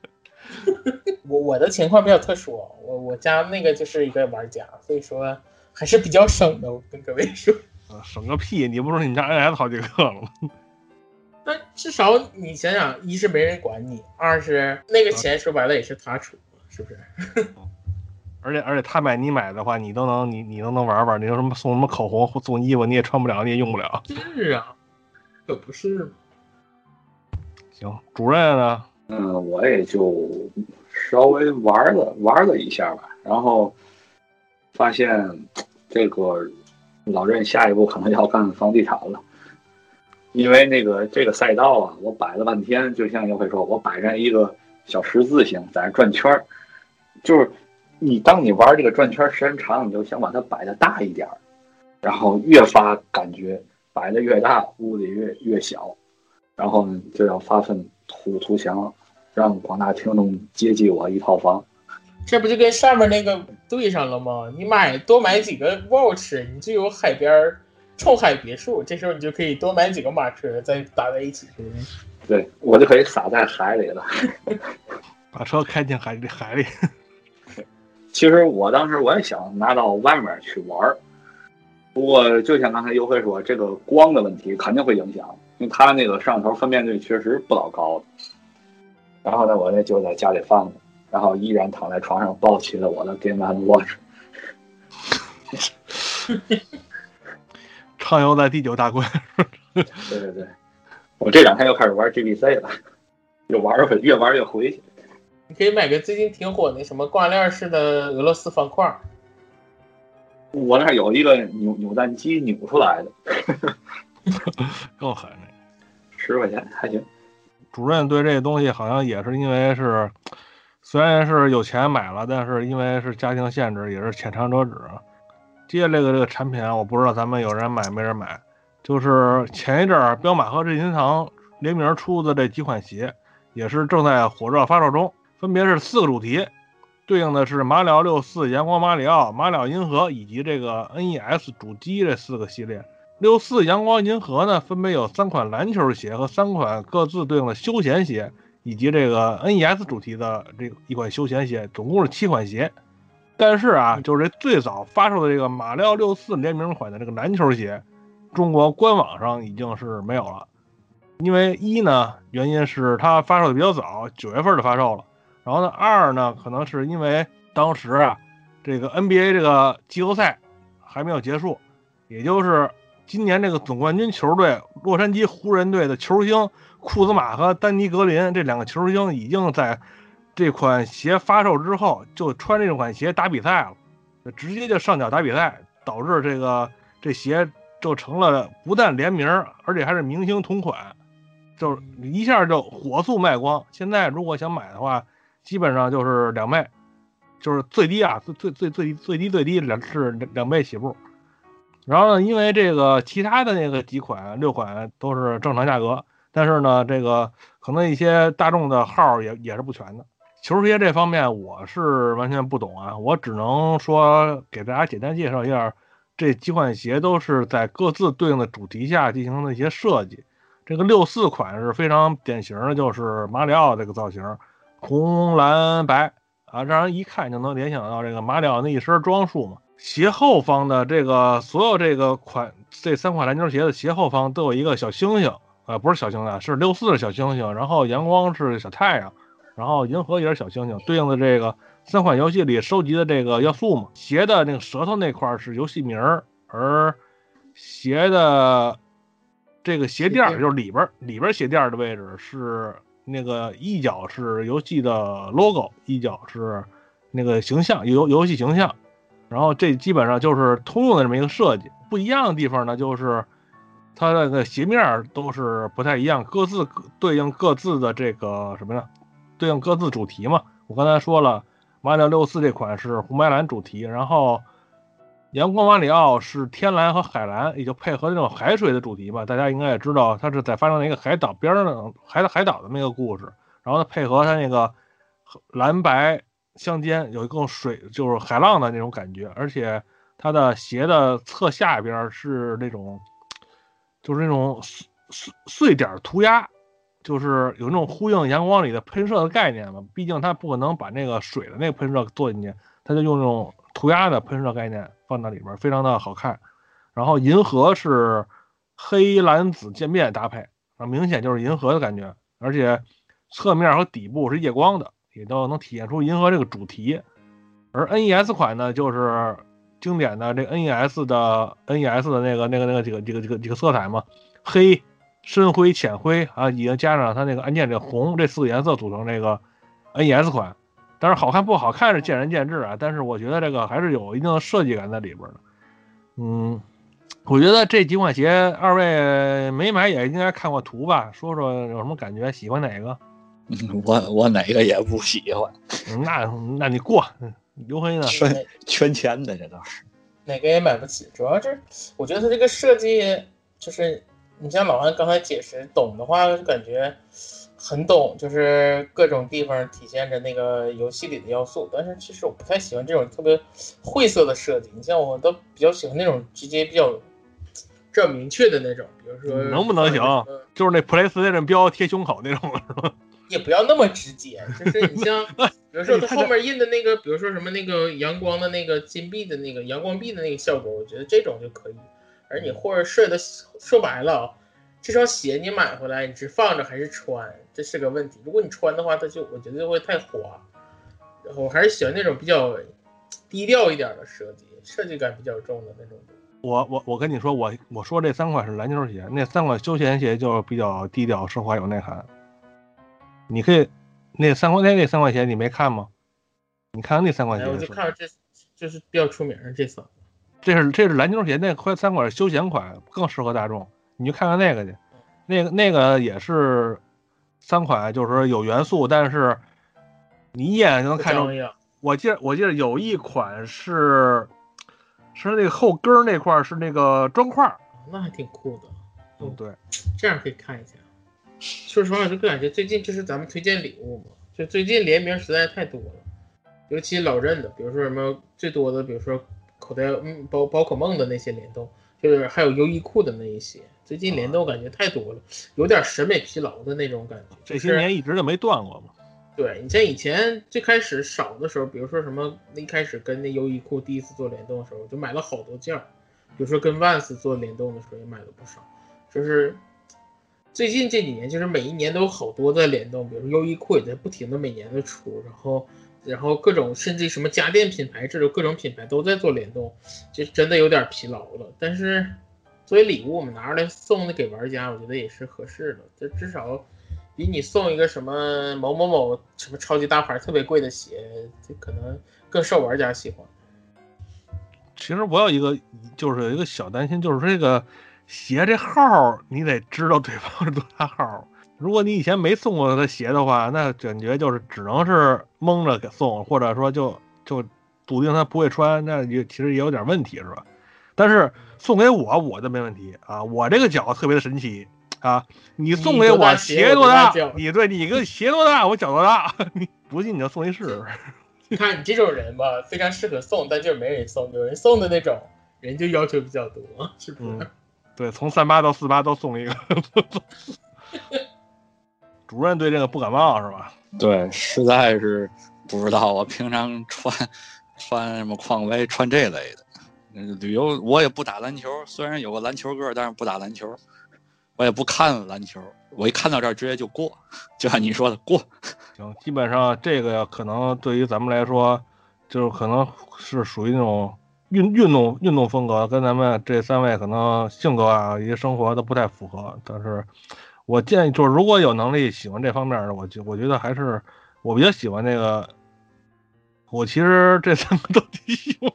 我我的情况比较特殊，我我家那个就是一个玩家，所以说还是比较省的。我跟各位说，啊省个屁！你不说你家 NS 好几个了吗？那至少你想想，一是没人管你，二是那个钱说白了也是他出，是不是？而且而且他买你买的话，你都能你你都能玩玩。你说什么送什么口红送衣服，你也穿不了，你也用不了。是啊，可不是。行，主任呢？嗯，我也就稍微玩了玩了一下吧，然后发现这个老任下一步可能要干房地产了，因为那个这个赛道啊，我摆了半天，就像又会说，我摆上一个小十字形在那转圈，就是。你当你玩这个转圈时间长，你就想把它摆的大一点，然后越发感觉摆的越大，屋里越越小，然后呢就要发奋图图强了，让广大听众接济我一套房。这不就跟上面那个对上了吗？你买多买几个 watch，你就有海边冲海别墅，这时候你就可以多买几个马车，再打在一起，去？对我就可以撒在海里了，把车开进海里海里。其实我当时我也想拿到外面去玩儿，不过就像刚才优辉说，这个光的问题肯定会影响，因为它那个摄像头分辨率确实不老高。然后呢，我那就在家里放着，然后依然躺在床上抱起了我的 Game Watch。畅游在第九大关。对对对，我这两天又开始玩 GBC 了，又玩越玩越回去。你可以买个最近挺火那什么挂链式的俄罗斯方块。我那有一个扭扭蛋机扭出来的，够狠的，十块钱还行。主任对这个东西好像也是因为是，虽然是有钱买了，但是因为是家庭限制，也是浅尝辄止。接下这个这个产品啊，我不知道咱们有人买没人买。就是前一阵儿彪马和任天堂联名出的这几款鞋，也是正在火热发售中，分别是四个主题，对应的是马里奥六四、阳光马里奥、马里奥银河以及这个 NES 主机这四个系列。六四阳光银河呢，分别有三款篮球鞋和三款各自对应的休闲鞋，以及这个 NES 主题的这一款休闲鞋，总共是七款鞋。但是啊，就是这最早发售的这个马里奥六四联名款的这个篮球鞋，中国官网上已经是没有了。因为一呢，原因是它发售的比较早，九月份就发售了。然后呢，二呢，可能是因为当时啊，这个 NBA 这个季后赛还没有结束，也就是。今年这个总冠军球队洛杉矶湖人队的球星库兹马和丹尼格林这两个球星已经在这款鞋发售之后就穿这款鞋打比赛了，直接就上脚打比赛，导致这个这鞋就成了不但联名，而且还是明星同款，就是一下就火速卖光。现在如果想买的话，基本上就是两倍，就是最低啊，最最最最最低最低两是两倍起步。然后呢，因为这个其他的那个几款六款都是正常价格，但是呢，这个可能一些大众的号也也是不全的。球鞋这方面我是完全不懂啊，我只能说给大家简单介绍一下，这几款鞋都是在各自对应的主题下进行的一些设计。这个六四款是非常典型的，就是马里奥这个造型，红蓝白啊，让人一看就能联想到这个马里奥那一身装束嘛。鞋后方的这个所有这个款这三款篮球鞋的鞋后方都有一个小星星，呃，不是小星星，是六四的小星星。然后阳光是小太阳，然后银河也是小星星，对应的这个三款游戏里收集的这个要素嘛。鞋的那个舌头那块是游戏名儿，而鞋的这个鞋垫就是里边里边鞋垫的位置是那个一角是游戏的 logo，一角是那个形象游游戏形象。然后这基本上就是通用的这么一个设计，不一样的地方呢，就是它那个鞋面都是不太一样，各自对应各自的这个什么呢？对应各自主题嘛。我刚才说了，马里奥六四这款是红白蓝主题，然后阳光马里奥是天蓝和海蓝，也就配合那种海水的主题吧。大家应该也知道，它是在发生在一个海岛边上，海海岛的那个故事，然后它配合它那个蓝白。相间有一个水，就是海浪的那种感觉，而且它的鞋的侧下边是那种，就是那种碎碎碎点涂鸦，就是有那种呼应阳光里的喷射的概念嘛。毕竟它不可能把那个水的那个喷射做进去，它就用那种涂鸦的喷射概念放到里边，非常的好看。然后银河是黑蓝紫渐变搭配，啊，明显就是银河的感觉，而且侧面和底部是夜光的。也都能体现出银河这个主题，而 NES 款呢，就是经典的这 NES 的 NES 的那个那个那个几个几个几个几个色彩嘛，黑、深灰、浅灰啊，已经加上它那个按键这红这四个颜色组成这个 NES 款。但是好看不好看是见仁见智啊，但是我觉得这个还是有一定的设计感在里边的。嗯，我觉得这几款鞋二位没买也应该看过图吧，说说有什么感觉，喜欢哪个？我我哪个也不喜欢，那那你过，刘辉呢？圈圈钱的这都是，哪个也买不起。主要是我觉得他这个设计，就是你像老安刚才解释，懂的话就感觉很懂，就是各种地方体现着那个游戏里的要素。但是其实我不太喜欢这种特别晦涩的设计。你像我都比较喜欢那种直接比较比较明确的那种，比如说能不能行？就是那 PlayStation 标贴胸口那种是吧？也不要那么直接，就是你像，比如说它后面印的那个，比如说什么那个阳光的那个金币的那个阳光币的那个效果，我觉得这种就可以。而你或者设的说白了，这双鞋你买回来你是放着还是穿，这是个问题。如果你穿的话，它就我觉得就会太滑。然后我还是喜欢那种比较低调一点的设计，设计感比较重的那种。我我我跟你说，我我说这三款是篮球鞋，那三款休闲鞋就比较低调奢华有内涵。你可以，那三块那那三块钱你没看吗？你看看那三块钱。我就看这，就是比较出名的这三。这是这是篮球鞋，那块三款休闲款更适合大众。你去看看那个去，那个那个也是三款，就是说有元素，但是你一眼就能看出。我记得我记得有一款是是那个后跟那块是那个砖块，那还挺酷的。嗯，对，这样可以看一下。说实话，就感觉最近就是咱们推荐礼物嘛，就最近联名实在太多了，尤其老任的，比如说什么最多的，比如说口袋嗯宝宝可梦的那些联动，就是还有优衣库的那一些，最近联动感觉太多了，有点审美疲劳的那种感觉。这些年一直就没断过嘛。对你像以前最开始少的时候，比如说什么一开始跟那优衣库第一次做联动的时候，就买了好多件儿，比如说跟 Vans 做联动的时候也买了不少，就是。最近这几年，就是每一年都有好多的联动，比如优衣库也在不停的每年的出，然后，然后各种甚至什么家电品牌，这种各种品牌都在做联动，就真的有点疲劳了。但是作为礼物，我们拿出来送的给玩家，我觉得也是合适的。这至少比你送一个什么某某某什么超级大牌特别贵的鞋，这可能更受玩家喜欢。其实我有一个就是有一个小担心，就是这个。鞋这号你得知道对方是多大号。如果你以前没送过他鞋的话，那感觉就是只能是蒙着给送，或者说就就笃定他不会穿，那也其实也有点问题，是吧？但是送给我，我就没问题啊。我这个脚特别的神奇啊！你送给我鞋多大？你对你个鞋多大，我脚多大？你不信你就送一试试。你 看你这种人吧，非常适合送，但就是没人送。有人送的那种人就要求比较多，是不是？对，从三八到四八都送一个。主任对这个不感冒是吧？对，实在是不知道。我平常穿穿什么匡威，穿这类的。旅游我也不打篮球，虽然有个篮球哥，但是不打篮球。我也不看篮球，我一看到这儿直接就过，就像你说的过。行，基本上这个可能对于咱们来说，就是可能是属于那种。运运动运动风格跟咱们这三位可能性格啊一些生活都不太符合，但是我建议就是如果有能力喜欢这方面的，我觉我觉得还是我比较喜欢那个，我其实这三个都挺喜欢，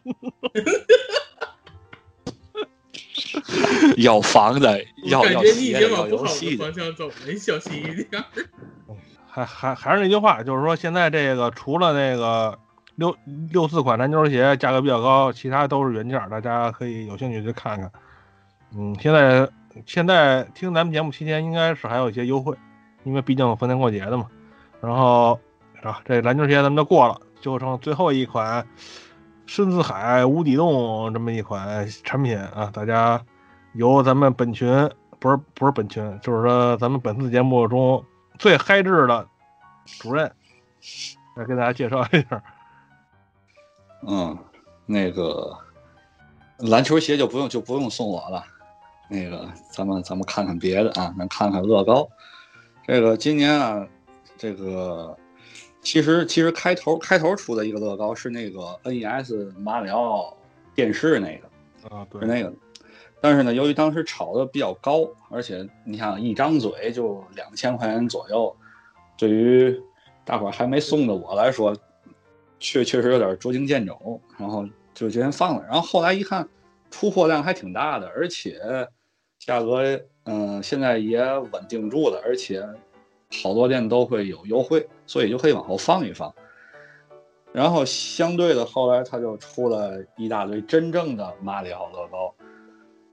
要房的 要要鞋要游戏方向走，你小心一点。还还还是那句话，就是说现在这个除了那个。六六四款篮球鞋价格比较高，其他都是原价，大家可以有兴趣去看看。嗯，现在现在听咱们节目期间应该是还有一些优惠，因为毕竟逢年过节的嘛。然后啊，这篮球鞋咱们就过了，就剩最后一款深似海无底洞这么一款产品啊，大家由咱们本群不是不是本群，就是说咱们本次节目中最嗨制的主任来给大家介绍一下。嗯，那个篮球鞋就不用就不用送我了，那个咱们咱们看看别的啊，咱看看乐高。这个今年啊，这个其实其实开头开头出的一个乐高是那个 NES 马里奥电视那个啊，对，是那个。但是呢，由于当时炒的比较高，而且你想一张嘴就两千块钱左右，对于大伙还没送的我来说。确确实有点捉襟见肘，然后就先放了。然后后来一看，出货量还挺大的，而且价格嗯现在也稳定住了，而且好多店都会有优惠，所以就可以往后放一放。然后相对的，后来他就出了一大堆真正的马里奥乐高。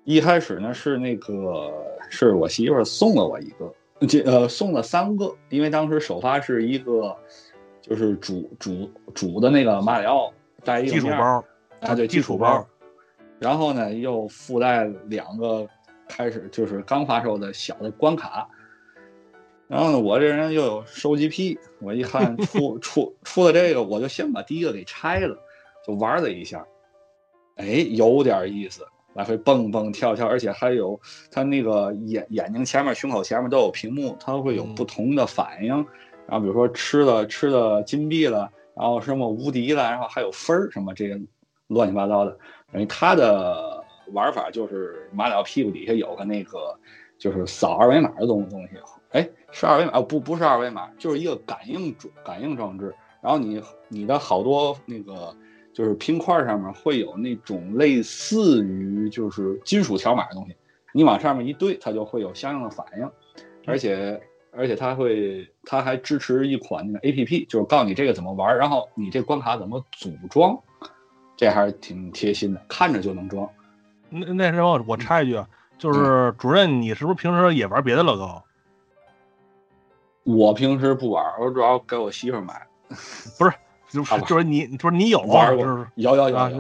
一开始呢是那个是我媳妇送了我一个，这呃送了三个，因为当时首发是一个就是主主主的那个马里奥带一个基础包啊，对基础包，然后呢又附带两个开始就是刚发售的小的关卡。然后呢，我这人又有收集癖，我一看 出出出了这个，我就先把第一个给拆了，就玩了一下，哎，有点意思，来回蹦蹦跳跳，而且还有它那个眼眼睛前面、胸口前面都有屏幕，它会有不同的反应。然后比如说吃的吃的金币了，然后什么无敌了，然后还有分儿什么这些乱七八糟的。等于它的玩法就是马里奥屁股底下有个那个就是扫二维码的东东西。哎，是二维码？不，不是二维码，就是一个感应装感应装置。然后你你的好多那个就是拼块上面会有那种类似于就是金属条码的东西，你往上面一对，它就会有相应的反应。而且而且它会，它还支持一款那个 A P P，就是告诉你这个怎么玩，然后你这关卡怎么组装，这还是挺贴心的，看着就能装。那那什么，我插一句啊，就是主任，你是不是平时也玩别的乐高？我平时不玩，我主要给我媳妇买。不是，就 是就是你，就是你有玩过？有有有啊！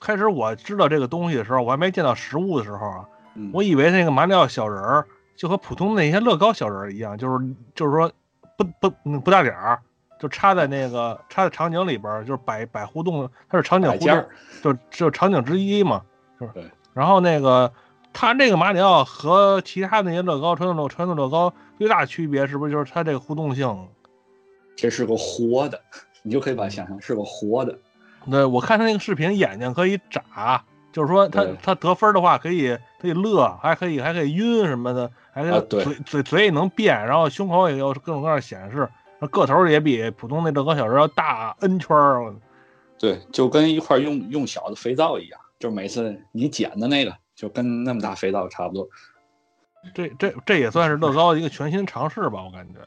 开始我知道这个东西的时候，我还没见到实物的时候啊，嗯、我以为那个马里奥小人儿就和普通那些乐高小人儿一样，就是就是说不不不大点儿，就插在那个插在场景里边儿，就是摆摆互动，它是场景互动，就就场景之一嘛，就是。对。然后那个它这个马里奥和其他那些乐高传统乐传统乐高最大区别是不是就是它这个互动性？这是个活的，你就可以把它想象是个活的。对，我看他那个视频，眼睛可以眨，就是说他他得分的话可以可以乐，还可以还可以晕什么的，还嘴、啊、嘴嘴也能变，然后胸口也有各种各样显示，个头也比普通那乐高小人要大 N 圈儿。对，就跟一块用用小的肥皂一样，就是每次你捡的那个就跟那么大肥皂差不多。这这这也算是乐高的一个全新尝试吧，我感觉。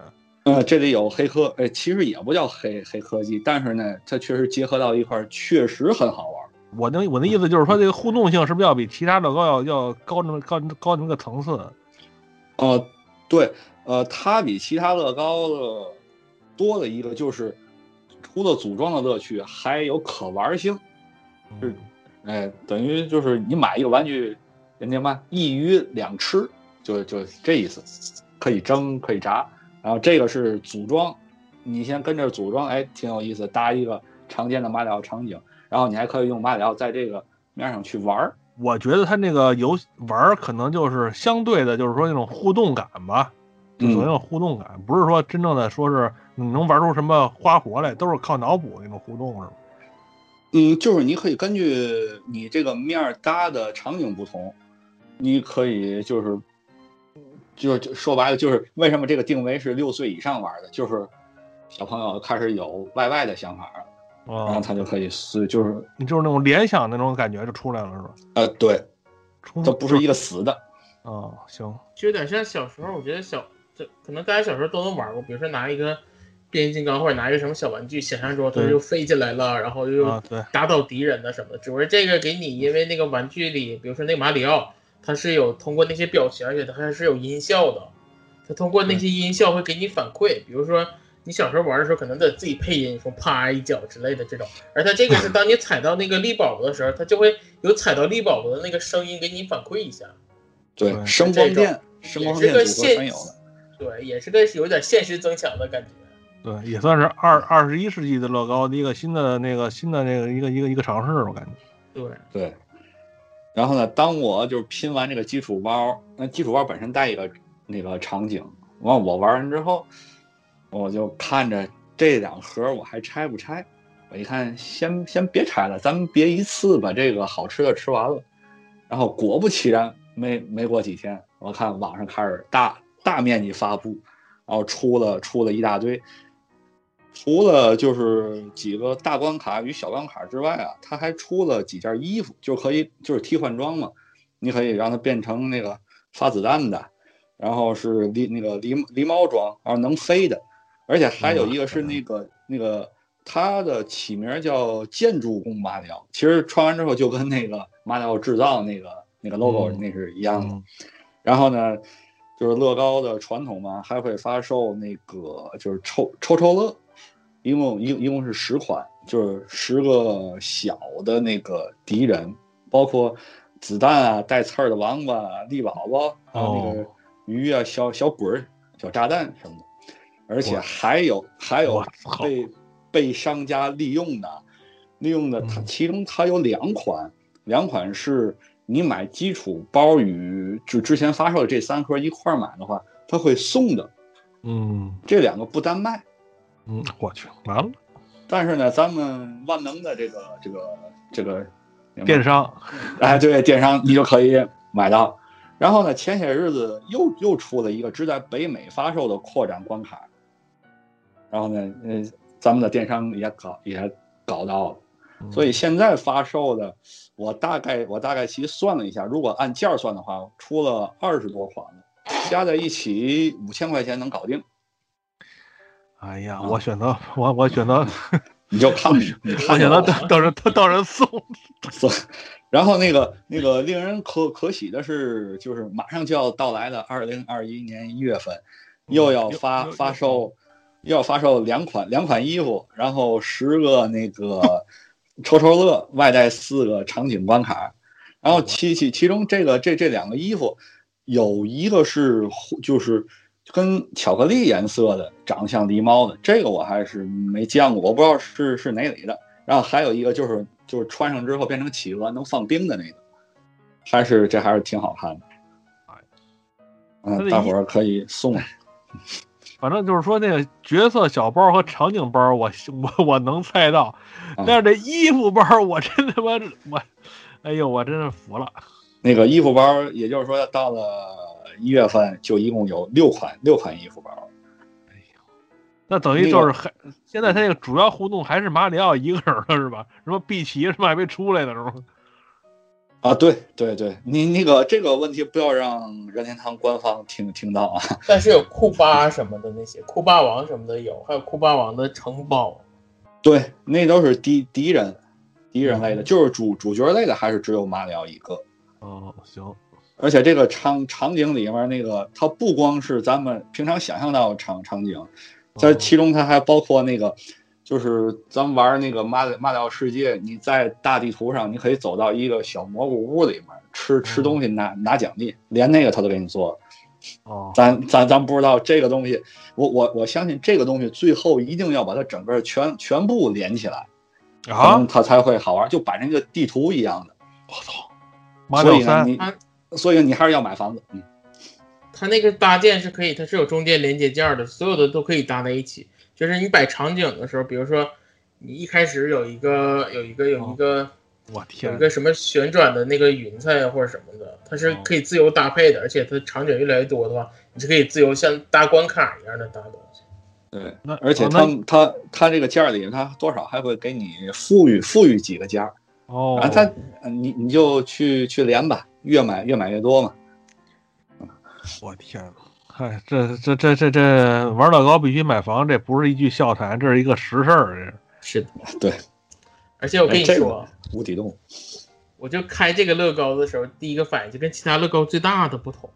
呃，这里有黑科，哎，其实也不叫黑黑科技，但是呢，它确实结合到一块，确实很好玩。我那我的意思就是说，这个互动性是不是要比其他乐高要要高那么高高那么个层次？哦、呃，对，呃，它比其他乐高的多了一个，就是除了组装的乐趣，还有可玩性。是，哎，等于就是你买一个玩具，人家嘛一鱼两吃，就就这意思，可以蒸，可以炸。然后这个是组装，你先跟着组装，哎，挺有意思，搭一个常见的马里奥场景，然后你还可以用马里奥在这个面上去玩儿。我觉得它那个游玩可能就是相对的，就是说那种互动感吧，就所谓的互动感，嗯、不是说真正的说是你能玩出什么花活来，都是靠脑补那种互动，是吗？嗯，就是你可以根据你这个面搭的场景不同，你可以就是。就是说白了，就是为什么这个定位是六岁以上玩的，就是小朋友开始有 YY 的想法了，哦、然后他就可以是就是你就是那种联想那种感觉就出来了，是吧？呃，对，它不是一个死的。哦，行，就有点像小时候，我觉得小这可能大家小时候都能玩过，比如说拿一个变形金刚或者拿一个什么小玩具，想象中它就飞起来了，然后又打倒敌人的什么的。只不过这个给你，因为那个玩具里，比如说那个马里奥。它是有通过那些表情，而且它还是有音效的。它通过那些音效会给你反馈，比如说你小时候玩的时候，可能得自己配音，说啪一脚之类的这种。而它这个是 当你踩到那个力宝宝的时候，它就会有踩到力宝宝的那个声音给你反馈一下。对，声光电，声光电组合全有的。对，也是个有点现实增强的感觉。对，也算是二二十一世纪的乐高的一个新的那个新的那个一个一个一个尝试，我感觉。对对。然后呢，当我就是拼完这个基础包，那基础包本身带一个那个场景，完我玩完之后，我就看着这两盒我还拆不拆？我一看，先先别拆了，咱们别一次把这个好吃的吃完了。然后果不其然，没没过几天，我看网上开始大大面积发布，然后出了出了一大堆。除了就是几个大关卡与小关卡之外啊，它还出了几件衣服，就可以就是替换装嘛。你可以让它变成那个发子弹的，然后是狸那个狸狸猫装，然后能飞的，而且还有一个是那个那个它的起名叫建筑工马里奥。其实穿完之后就跟那个马里奥制造那个那个 logo 那是一样的。然后呢，就是乐高的传统嘛，还会发售那个就是抽抽抽乐，一共一一共是十款，就是十个小的那个敌人，包括子弹啊、带刺儿的王八、力宝宝，还有那个鱼啊、小小鬼儿、小炸弹什么的，而且还有还有被被商家利用的，利用的它其中它有两款，两款是。你买基础包与就之前发售的这三盒一块买的话，它会送的。嗯，这两个不单卖。嗯，我去，完了。但是呢，咱们万能的这个这个这个电商，哎，对，电商你就可以买到。然后呢，前些日子又又出了一个只在北美发售的扩展关卡。然后呢，嗯，咱们的电商也搞也搞到了。所以现在发售的，我大概我大概其实算了一下，如果按件算的话，出了二十多款了加在一起五千块钱能搞定。哎呀，我选择我我选择，你就看，你我选择等等人等人送送。然后那个那个令人可可喜的是，就是马上就要到来的二零二一年一月份，又要发发售，又要发售两款两款衣服，然后十个那个。抽抽乐外带四个场景关卡，然后其其其中这个这这两个衣服有一个是就是跟巧克力颜色的，长得像狸猫的，这个我还是没见过，我不知道是是哪里的。然后还有一个就是就是穿上之后变成企鹅能放冰的那个，还是这还是挺好看的。嗯，大伙儿可以送。反正就是说，那个角色小包和场景包，我我我能猜到，但是这衣服包，我真他妈我，哎呦，我真是服了。那个衣服包，也就是说，到了一月份，就一共有六款六款衣服包。哎呦，那等于就是还现在他那个主要互动还是马里奥一个人了，是吧？什么碧奇什么还没出来呢，是吧？啊，对对对，你那个这个问题不要让任天堂官方听听到啊。但是有库巴什么的那些，库巴王什么的有，还有库巴王的城堡。对，那都是敌敌人，敌人类的，就是主主角类的，还是只有马里奥一个。哦，行。而且这个场场景里面那个，它不光是咱们平常想象到的场场景，在其中它还包括那个。就是咱们玩那个马里马里奥世界，你在大地图上，你可以走到一个小蘑菇屋里面吃吃东西拿拿奖励，连那个他都给你做。哦，咱咱咱不知道这个东西，我我我相信这个东西最后一定要把它整个全全部连起来，啊，它才会好玩，就摆那个地图一样的。我操，马里奥三，所以你还是要买房子。嗯，它那个搭建是可以，它是有中间连接件的，所有的都可以搭在一起。就是你摆场景的时候，比如说你一开始有一个有一个有一个，我天，有一个什么旋转的那个云彩或者什么的，它是可以自由搭配的，而且它场景越来越多的话，你是可以自由像搭关卡一样的搭东西。对，那而且它它它这个件里，它多少还会给你富裕富裕几个件儿哦，它你你就去去连吧，越买越买越多嘛。我天呐。嗨，这这这这这玩乐高必须买房，这不是一句笑谈，这是一个实事儿。是的，对。而且我跟你说，无底洞。我就开这个乐高的时候，第一个反应就跟其他乐高最大的不同。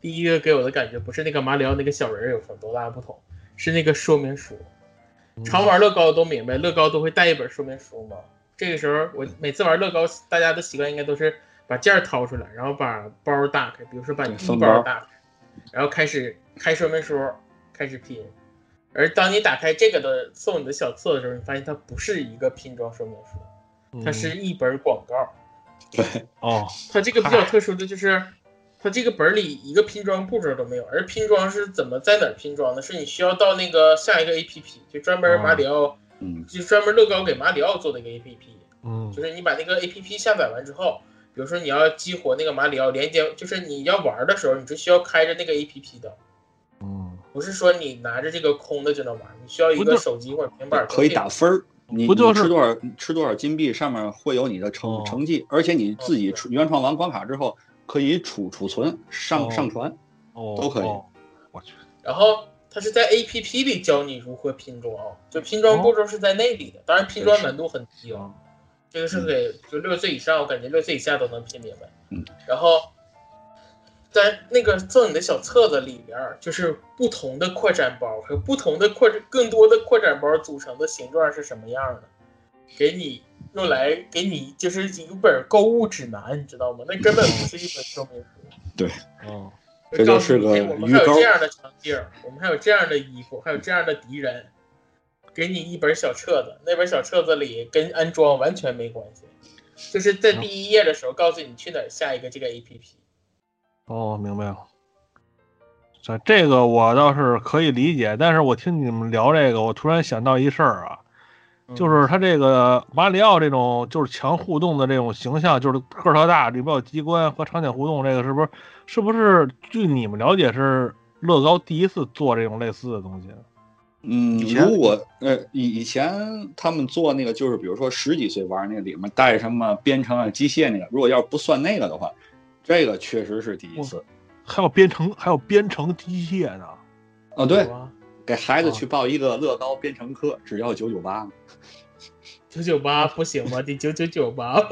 第一个给我的感觉不是那个马里奥那个小人有什么多大不同，是那个说明书。常玩乐高都明白，乐高都会带一本说明书嘛。这个时候，我每次玩乐高，大家的习惯应该都是把件儿掏出来，然后把包打开，比如说把一包打开。然后开始开说明书，开始拼。而当你打开这个的送你的小册的时候，你发现它不是一个拼装说明书，它是一本广告。对，哦，它这个比较特殊的就是，它这个本里一个拼装步骤都没有。而拼装是怎么在哪儿拼装的？是你需要到那个下一个 A P P，就专门马里奥，嗯，就专门乐高给马里奥做的一个 A P P。嗯，就是你把那个 A P P 下载完之后。比如说你要激活那个马里奥连接，就是你要玩的时候，你是需要开着那个 A P P 的，嗯，不是说你拿着这个空的就能玩，你需要一个手机或者平板可以打分儿，你不就是吃多少吃多少金币，上面会有你的成成绩，而且你自己原创完关卡之后可以储储存上上传，哦，都可以，我去，然后它是在 A P P 里教你如何拼装，就拼装步骤是在那里的，当然拼装难度很低啊。这个是给就六岁以上，我感觉六岁以下都能拼明白。嗯，然后在那个做你的小册子里边，就是不同的扩展包和不同的扩更多的扩展包组成的形状是什么样的，给你用来给你就是一本购物指南，你知道吗？那根本不是一本说明书。对，哦，这就是个我们还有这样的场景，我们还有这样的衣服，还有这样的敌人，给你一本小册子，那本小册子里跟安装完全没关系，就是在第一页的时候告诉你去哪儿下一个这个 APP。哦，明白了。这这个我倒是可以理解，但是我听你们聊这个，我突然想到一事儿啊，就是他这个马里奥这种就是强互动的这种形象，就是个儿特大，里边有机关和场景互动，这个是不是是不是据你们了解是乐高第一次做这种类似的东西？嗯，如果呃以以前他们做那个，就是比如说十几岁玩那个里面带什么编程啊、机械那个，如果要是不算那个的话。这个确实是第一次，还有编程，还有编程机械呢。啊，对，给孩子去报一个乐高编程课，只要九九八。九九八 不行吗？得九九九八。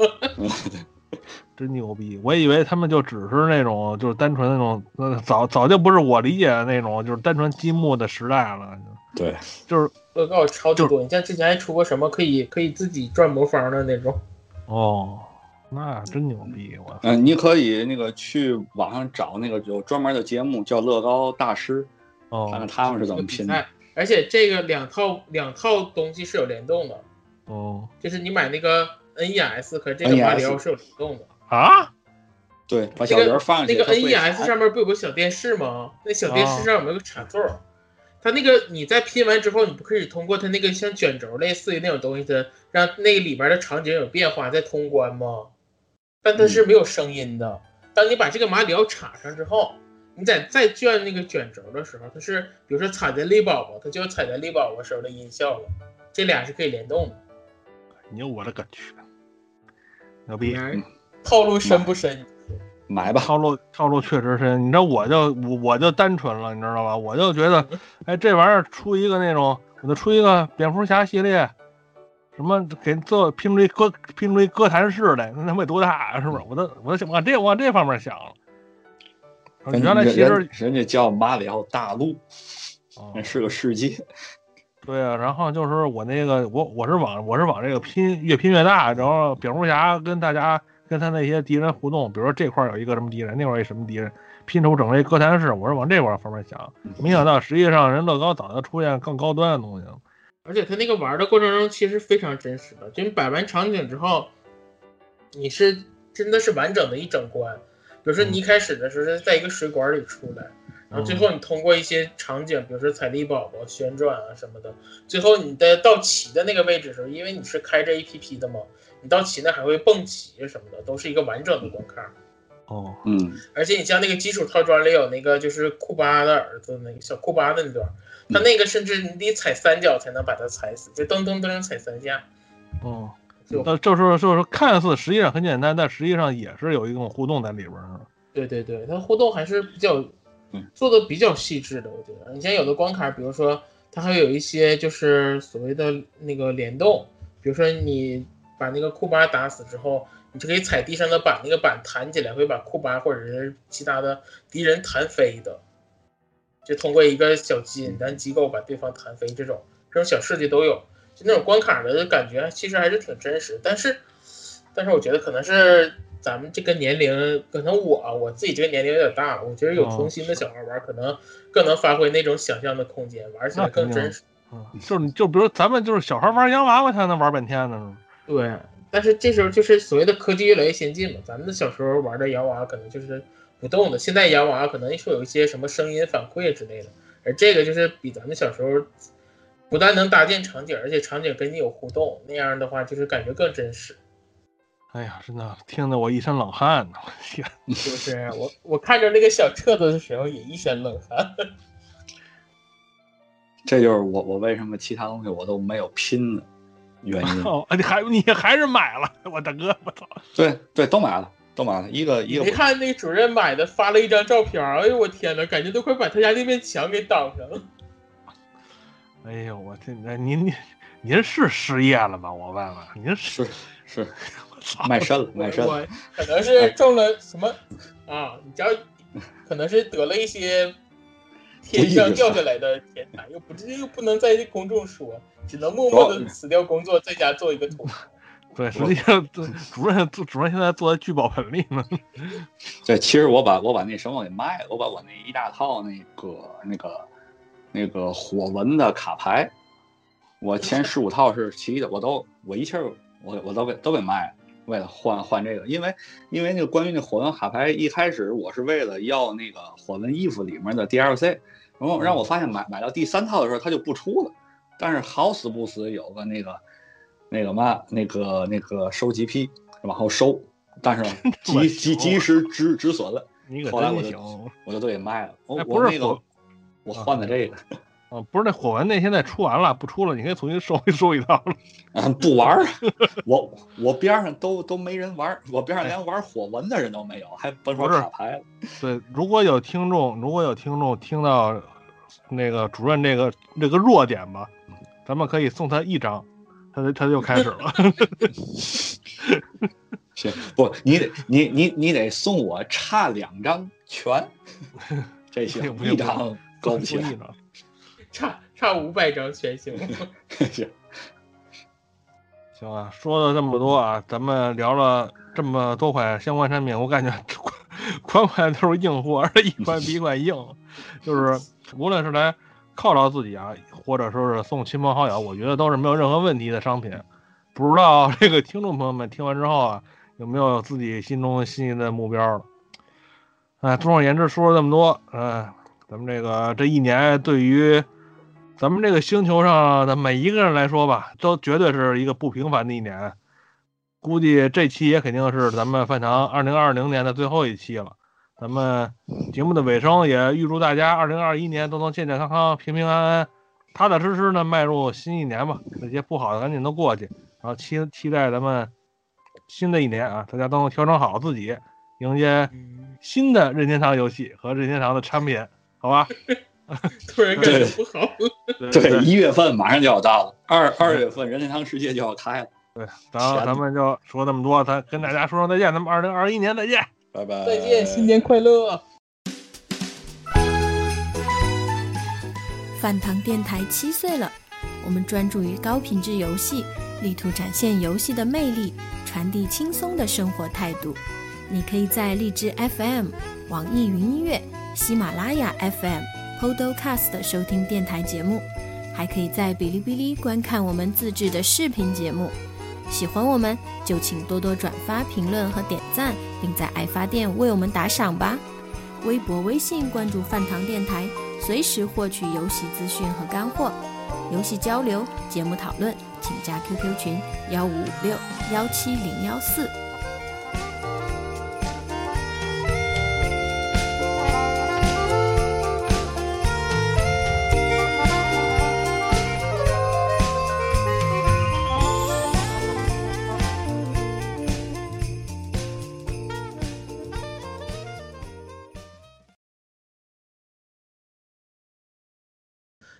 真牛逼！我以为他们就只是那种，就是单纯那种，早早就不是我理解的那种，就是单纯积木的时代了。对，就是乐高超级多，你像之前还出过什么可以可以自己转魔方的那种。哦。那真牛逼！我嗯，你可以那个去网上找那个有专门的节目叫乐高大师，哦，看看他们是怎么拼的。而且这个两套两套东西是有联动的，哦，就是你买那个 NES 和这个马里奥是有联动的啊。对，把小人放进去那个 NES 上面不有个小电视吗？那小电视上有没有个插座？它那个你在拼完之后，你不可以通过它那个像卷轴类似于那种东西的，让那个里边的场景有变化再通关吗？但它是没有声音的。当你把这个马里奥插上之后，你在再卷那个卷轴的时候，它是比如说踩在力宝宝，它就踩在力宝宝时候的音效了。这俩是可以联动的。牛，我的个去！牛逼！套路深不深？买吧，套路套路确实深。你知道，我就我我就单纯了，你知道吧？我就觉得，哎，这玩意儿出一个那种，我就出一个蝙蝠侠系列。什么给做拼出一歌拼出一歌坛室来？那他妈多大啊？是不是？我都我都往这往这方面想了。原来其实人家叫马里奥大陆，那是个世界。对啊，然后就是我那个我我是往我是往这个拼越拼越大，然后蝙蝠侠跟大家跟他那些敌人互动，比如说这块有一个什么敌人，那块有什么敌人，拼出整个歌坛室，我是往这块方面想。没想到实际上人乐高早就出现更高端的东西了。而且他那个玩的过程中其实非常真实的，就你摆完场景之后，你是真的是完整的一整关。比如说你一开始的时候是在一个水管里出来，然后最后你通过一些场景，比如说彩力宝宝旋转啊什么的，最后你的到齐的那个位置时候，因为你是开着 A P P 的嘛，你到齐那还会蹦齐什么的，都是一个完整的关卡。哦，嗯。而且你像那个基础套装里有那个就是库巴的儿子那个小库巴的那段。他那个甚至你得踩三脚才能把它踩死，就噔噔噔踩三下。哦，那就是就是看似实际上很简单，但实际上也是有一种互动在里边儿。对对对，它互动还是比较做的比较细致的，我觉得。你像有的关卡，比如说它还有一些就是所谓的那个联动，比如说你把那个库巴打死之后，你就可以踩地上的板，那个板弹起来会把库巴或者是其他的敌人弹飞的。就通过一个小简单机构把对方弹飞，这种这种小设计都有，就那种关卡的感觉其实还是挺真实。但是，但是我觉得可能是咱们这个年龄，可能我我自己这个年龄有点大了，我觉得有童心的小孩玩，可能更能发挥那种想象的空间，玩起来更真实。嗯，就是就比如咱们就是小孩玩洋娃娃，才能玩半天呢。对，但是这时候就是所谓的科技越来越先进嘛，咱们的小时候玩的洋娃娃可能就是。不动的，现在洋娃娃可能说有一些什么声音反馈之类的，而这个就是比咱们小时候不但能搭建场景，而且场景跟你有互动，那样的话就是感觉更真实。哎呀，真的听得我一身冷汗呢！我天，是不是？我我看着那个小册子的时候也一身冷汗。这就是我我为什么其他东西我都没有拼的原因。哦，你还你还是买了？我大哥，我操！对对，都买了。都买了一个一个。你看那个主任买的发了一张照片，哎呦我天哪，感觉都快把他家那面墙给挡上了。哎呦我天，那您您您是失业了吗？我问问，您是是卖肾了卖肾了。可能是中了什么啊？你只要可能是得了一些天上掉下来的天才，又不是又不能在公众说，只能默默的辞掉工作，在家做一个图。对，实际上主任主任现在坐在聚宝盆里呢。对，其实我把我把那什么给卖了，我把我那一大套那个那个那个火纹的卡牌，我前十五套是齐的，我都我一气儿我我都给都给卖了。为了换换这个，因为因为那个关于那火纹卡牌，一开始我是为了要那个火纹衣服里面的 DLC，然后让我发现买买到第三套的时候它就不出了，但是好死不死有个那个那个嘛那个那个收集批往后收，但是 及及及时止止损了，后来我就我就都给卖了，我我那个我换的这个。啊，不是那火纹那现在出完了，不出了，你可以重新收一 收一套了。啊，不玩儿，我我边上都都没人玩，我边上连玩火纹的人都没有，还甭说卡牌了。对，如果有听众，如果有听众听到那个主任这个这个弱点吧，咱们可以送他一张，他他就开始了。行，不，你得你你你得送我差两张全，这行一张够不行。差差五百张全行，行行啊！说了这么多啊，咱们聊了这么多款相关产品，我感觉款款都是硬货，而且一款比一款硬。就是无论是来犒劳自己啊，或者说是送亲朋好友，我觉得都是没有任何问题的商品。不知道这个听众朋友们听完之后啊，有没有自己心中心仪的目标了？哎，综而言之，说了这么多，嗯，咱们这个这一年对于。咱们这个星球上的每一个人来说吧，都绝对是一个不平凡的一年。估计这期也肯定是咱们饭堂二零二零年的最后一期了。咱们节目的尾声也预祝大家二零二一年都能健健康康、平平安安、踏踏实实的迈入新一年吧。那些不好的赶紧都过去，然后期期待咱们新的一年啊，大家都能调整好自己，迎接新的任天堂游戏和任天堂的产品，好吧？突然感觉不好。对，一月份马上就要到了，二二月份任天堂世界就要开了。对，然后咱们就说那么多，咱跟大家说声再见，咱们二零二一年再见，拜拜，再见，新年快乐。饭堂电台七岁了，我们专注于高品质游戏，力图展现游戏的魅力，传递轻松的生活态度。你可以在荔枝 FM、网易云音乐。喜马拉雅 FM、Podcast 收听电台节目，还可以在哔哩哔哩观看我们自制的视频节目。喜欢我们就请多多转发、评论和点赞，并在爱发电为我们打赏吧。微博、微信关注饭堂电台，随时获取游戏资讯和干货。游戏交流、节目讨论，请加 QQ 群幺五五六幺七零幺四。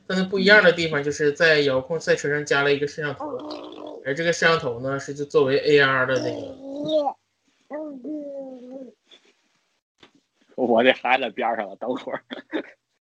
但是不一样的地方就是在遥控赛车上加了一个摄像头，而这个摄像头呢是就作为 AR 的那个。我这孩子边上了，等会儿。